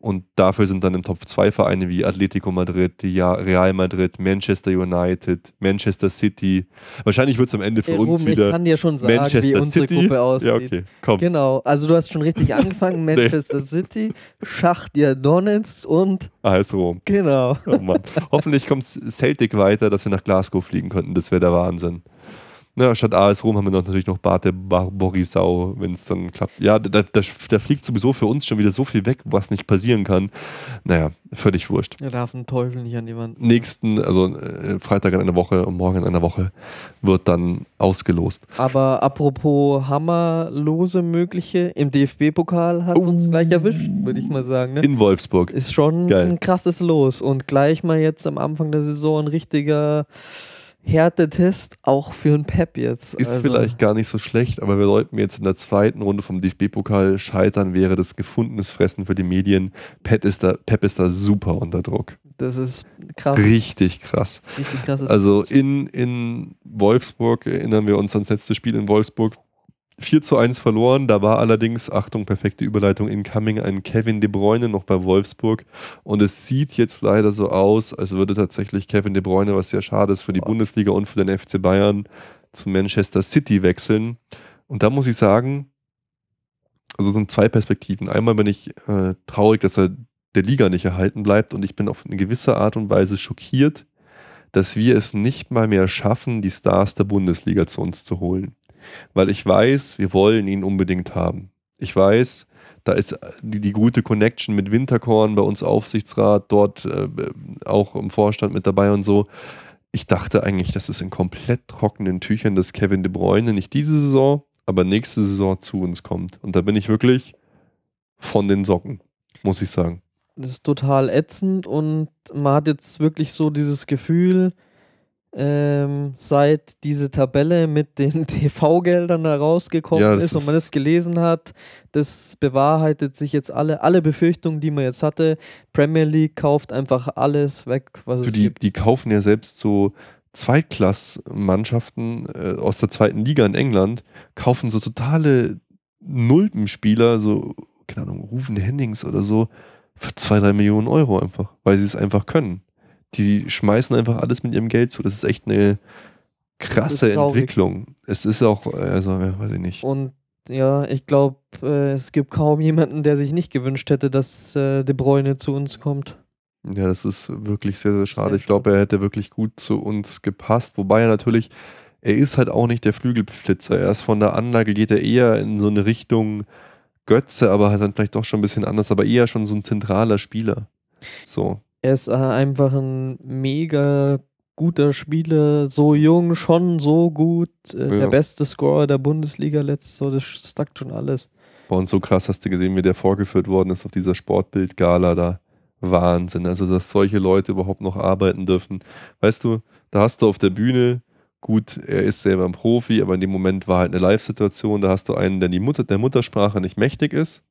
Und dafür sind dann im Top 2 Vereine wie Atletico Madrid, Real Madrid, Manchester United, Manchester City. Wahrscheinlich wird es am Ende für Ey, uns Ruben, wieder. Ich kann dir schon sagen, Manchester wie unsere City. Gruppe aussieht. Ja, okay, komm. Genau, also du hast schon richtig <laughs> angefangen. Manchester City, Schachtier Donetsk und. AS Rom. Genau. Oh Hoffentlich kommt Celtic weiter, dass wir nach Glasgow fliegen könnten. Das wäre der Wahnsinn. Ja, statt AS Rom haben wir noch natürlich noch Bate Borisau, wenn es dann klappt. Ja, da, da, da, fliegt sowieso für uns schon wieder so viel weg, was nicht passieren kann. Naja, völlig wurscht. Er darf ein Teufel nicht an die Wand. Nächsten, also äh, Freitag in einer Woche und morgen in einer Woche wird dann ausgelost. Aber apropos Hammerlose mögliche, im DFB-Pokal hat oh. uns gleich erwischt, würde ich mal sagen. Ne? In Wolfsburg. Ist schon Geil. ein krasses Los und gleich mal jetzt am Anfang der Saison ein richtiger Härtetest auch für ein Pep jetzt. Ist also. vielleicht gar nicht so schlecht, aber wir sollten jetzt in der zweiten Runde vom DFB-Pokal scheitern, wäre das gefundenes Fressen für die Medien. Pep ist da, Pep ist da super unter Druck. Das ist krass. Richtig krass. Richtig krass. Also in, in Wolfsburg erinnern wir uns ans letzte Spiel in Wolfsburg 4 zu 1 verloren. Da war allerdings, Achtung, perfekte Überleitung, incoming ein Kevin De Bruyne noch bei Wolfsburg. Und es sieht jetzt leider so aus, als würde tatsächlich Kevin De Bruyne, was sehr schade ist für die Bundesliga und für den FC Bayern, zu Manchester City wechseln. Und da muss ich sagen, also sind zwei Perspektiven. Einmal bin ich äh, traurig, dass er der Liga nicht erhalten bleibt und ich bin auf eine gewisse Art und Weise schockiert, dass wir es nicht mal mehr schaffen, die Stars der Bundesliga zu uns zu holen weil ich weiß, wir wollen ihn unbedingt haben. Ich weiß, Da ist die, die gute Connection mit Winterkorn bei uns Aufsichtsrat, dort äh, auch im Vorstand mit dabei und so. Ich dachte eigentlich, das ist in komplett trockenen Tüchern, dass Kevin De Bruyne nicht diese Saison, aber nächste Saison zu uns kommt. Und da bin ich wirklich von den Socken, muss ich sagen. Das ist total ätzend und man hat jetzt wirklich so dieses Gefühl, ähm, seit diese Tabelle mit den <laughs> TV-Geldern da rausgekommen ja, ist und man es gelesen hat, das bewahrheitet sich jetzt alle, alle Befürchtungen, die man jetzt hatte. Premier League kauft einfach alles weg, was Für es die, gibt. Die kaufen ja selbst so Zweitklass-Mannschaften äh, aus der zweiten Liga in England, kaufen so totale Nulpenspieler, so, keine Ahnung, Rufen Hennings oder so, für zwei, drei Millionen Euro einfach, weil sie es einfach können die schmeißen einfach alles mit ihrem Geld zu. Das ist echt eine krasse Entwicklung. Es ist auch, also, ja, weiß ich nicht. Und ja, ich glaube, äh, es gibt kaum jemanden, der sich nicht gewünscht hätte, dass äh, De Bruyne zu uns kommt. Ja, das ist wirklich sehr, sehr schade. Sehr ich glaube, er hätte wirklich gut zu uns gepasst. Wobei er natürlich, er ist halt auch nicht der Flügelflitzer. Er ist von der Anlage, geht er eher in so eine Richtung Götze, aber halt dann vielleicht doch schon ein bisschen anders, aber eher schon so ein zentraler Spieler. So. Er ist äh, einfach ein mega guter Spieler, so jung, schon so gut. Äh, ja. Der beste Scorer der Bundesliga letztes, so, das sagt schon alles. Und so krass hast du gesehen, wie der vorgeführt worden ist auf dieser Sportbild-Gala da. Wahnsinn. Also, dass solche Leute überhaupt noch arbeiten dürfen. Weißt du, da hast du auf der Bühne, gut, er ist selber ein Profi, aber in dem Moment war halt eine Live-Situation, da hast du einen, der die Mutter, der Muttersprache nicht mächtig ist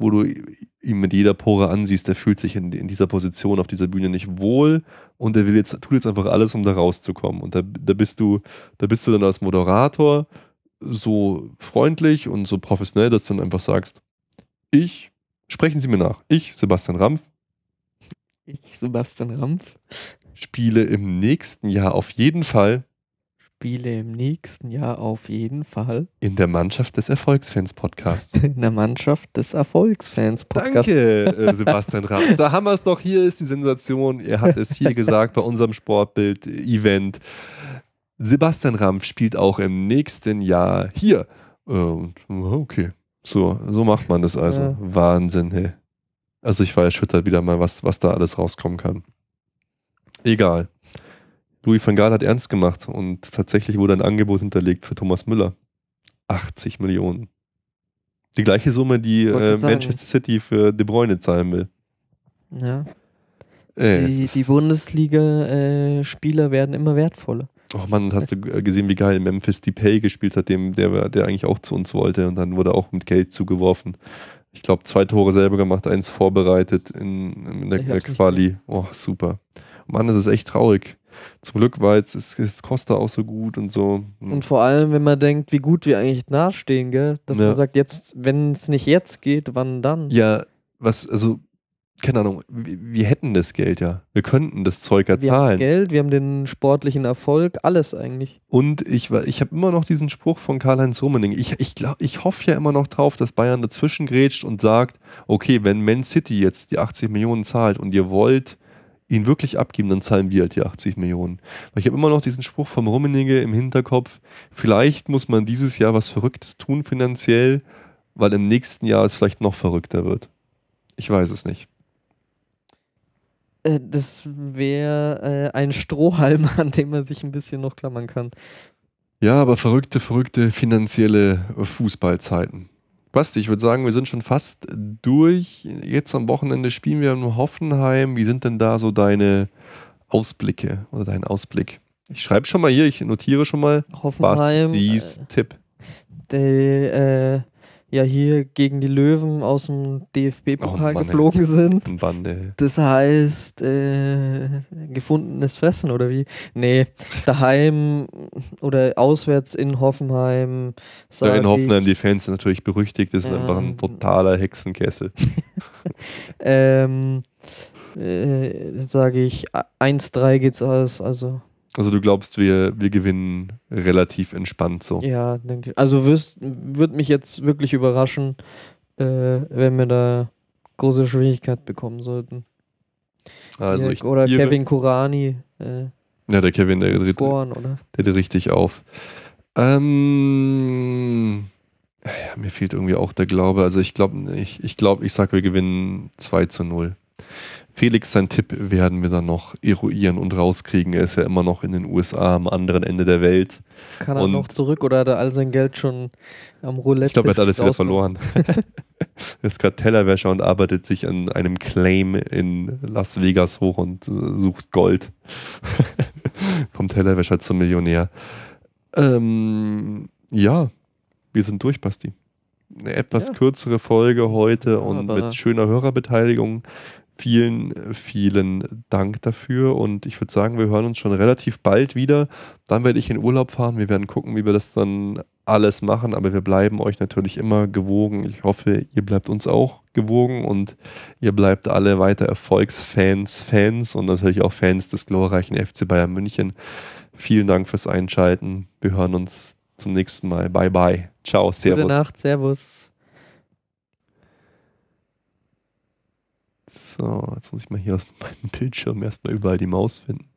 wo du ihm mit jeder Pore ansiehst, der fühlt sich in, in, dieser Position auf dieser Bühne nicht wohl und er will jetzt, tut jetzt einfach alles, um da rauszukommen. Und da, da bist du, da bist du dann als Moderator so freundlich und so professionell, dass du dann einfach sagst, ich, sprechen Sie mir nach, ich, Sebastian Rampf. Ich, Sebastian Rampf. Spiele im nächsten Jahr auf jeden Fall Spiele im nächsten Jahr auf jeden Fall. In der Mannschaft des Erfolgsfans Podcasts. <laughs> In der Mannschaft des Erfolgsfans Podcasts. Danke, äh, Sebastian Rath. Da haben wir es doch. Hier ist die Sensation. Er hat es hier gesagt bei unserem Sportbild-Event. Sebastian Rampf spielt auch im nächsten Jahr hier. Und, okay, so, so macht man das also. Ja. Wahnsinn, hey. Also ich war erschüttert wieder mal, was, was da alles rauskommen kann. Egal. Louis van Gaal hat ernst gemacht und tatsächlich wurde ein Angebot hinterlegt für Thomas Müller. 80 Millionen. Die gleiche Summe, die äh, Manchester City für De Bruyne zahlen will. Ja. Äh, die, die Bundesliga-Spieler äh, werden immer wertvoller. Oh Mann, hast du <laughs> gesehen, wie geil Memphis Depay gespielt hat, dem, der, der eigentlich auch zu uns wollte und dann wurde auch mit Geld zugeworfen. Ich glaube, zwei Tore selber gemacht, eins vorbereitet in, in der, der Quali. Oh, super. Mann, das ist echt traurig zum Glück war jetzt, ist, ist Costa auch so gut und so. Hm. Und vor allem, wenn man denkt, wie gut wir eigentlich nahestehen, gell? Dass ja. man sagt, jetzt, wenn es nicht jetzt geht, wann dann? Ja, was, also, keine Ahnung, wir, wir hätten das Geld ja. Wir könnten das Zeug ja wir zahlen. Wir haben das Geld, wir haben den sportlichen Erfolg, alles eigentlich. Und ich, ich habe immer noch diesen Spruch von Karl-Heinz Rummening. Ich, ich, glaub, ich hoffe ja immer noch drauf, dass Bayern dazwischen grätscht und sagt, okay, wenn Man City jetzt die 80 Millionen zahlt und ihr wollt ihn wirklich abgeben, dann zahlen wir halt die 80 Millionen. Weil ich habe immer noch diesen Spruch vom Rummenigge im Hinterkopf, vielleicht muss man dieses Jahr was Verrücktes tun finanziell, weil im nächsten Jahr es vielleicht noch verrückter wird. Ich weiß es nicht. Äh, das wäre äh, ein Strohhalm, <laughs> an dem man sich ein bisschen noch klammern kann. Ja, aber verrückte, verrückte finanzielle Fußballzeiten. Basti, ich würde sagen, wir sind schon fast durch. Jetzt am Wochenende spielen wir in Hoffenheim. Wie sind denn da so deine Ausblicke oder dein Ausblick? Ich schreibe schon mal hier, ich notiere schon mal Hoffenheim, Bastis äh, Tipp. Der, äh, ja hier gegen die Löwen aus dem DFB-Pokal oh, geflogen sind. Bande. Das heißt, äh, gefundenes Fressen oder wie? Nee, daheim oder auswärts in Hoffenheim. Ja, in Hoffenheim, die Fans sind natürlich berüchtigt, das ist ähm, einfach ein totaler Hexenkessel. <laughs> ähm, äh, sage ich, 1-3 geht's aus, also also du glaubst, wir, wir gewinnen relativ entspannt so. Ja, denke ich. Also würde mich jetzt wirklich überraschen, äh, wenn wir da große Schwierigkeit bekommen sollten. Also ich, oder Kevin Kurani. Äh, ja, der Kevin, der, scoren, oder? der, der richtig auf. Ähm, Ja, mir fehlt irgendwie auch der Glaube. Also ich glaube, ich, ich glaube, ich sage, wir gewinnen 2 zu 0. Felix, sein Tipp werden wir dann noch eruieren und rauskriegen. Er ist ja immer noch in den USA am anderen Ende der Welt. Kann er und noch zurück oder hat er all sein Geld schon am Roulette? Ich glaube, er hat alles wieder verloren. <laughs> er ist gerade Tellerwäscher und arbeitet sich an einem Claim in Las Vegas hoch und äh, sucht Gold. <laughs> Vom Tellerwäscher zum Millionär. Ähm, ja, wir sind durch, Basti. Eine etwas ja. kürzere Folge heute und mit schöner Hörerbeteiligung. Vielen, vielen Dank dafür und ich würde sagen, wir hören uns schon relativ bald wieder. Dann werde ich in Urlaub fahren. Wir werden gucken, wie wir das dann alles machen, aber wir bleiben euch natürlich immer gewogen. Ich hoffe, ihr bleibt uns auch gewogen und ihr bleibt alle weiter Erfolgsfans, Fans und natürlich auch Fans des glorreichen FC Bayern München. Vielen Dank fürs Einschalten. Wir hören uns zum nächsten Mal. Bye bye. Ciao, Servus. Gute Nacht, Servus. So, jetzt muss ich mal hier aus <laughs> meinem Bildschirm erstmal überall die Maus finden.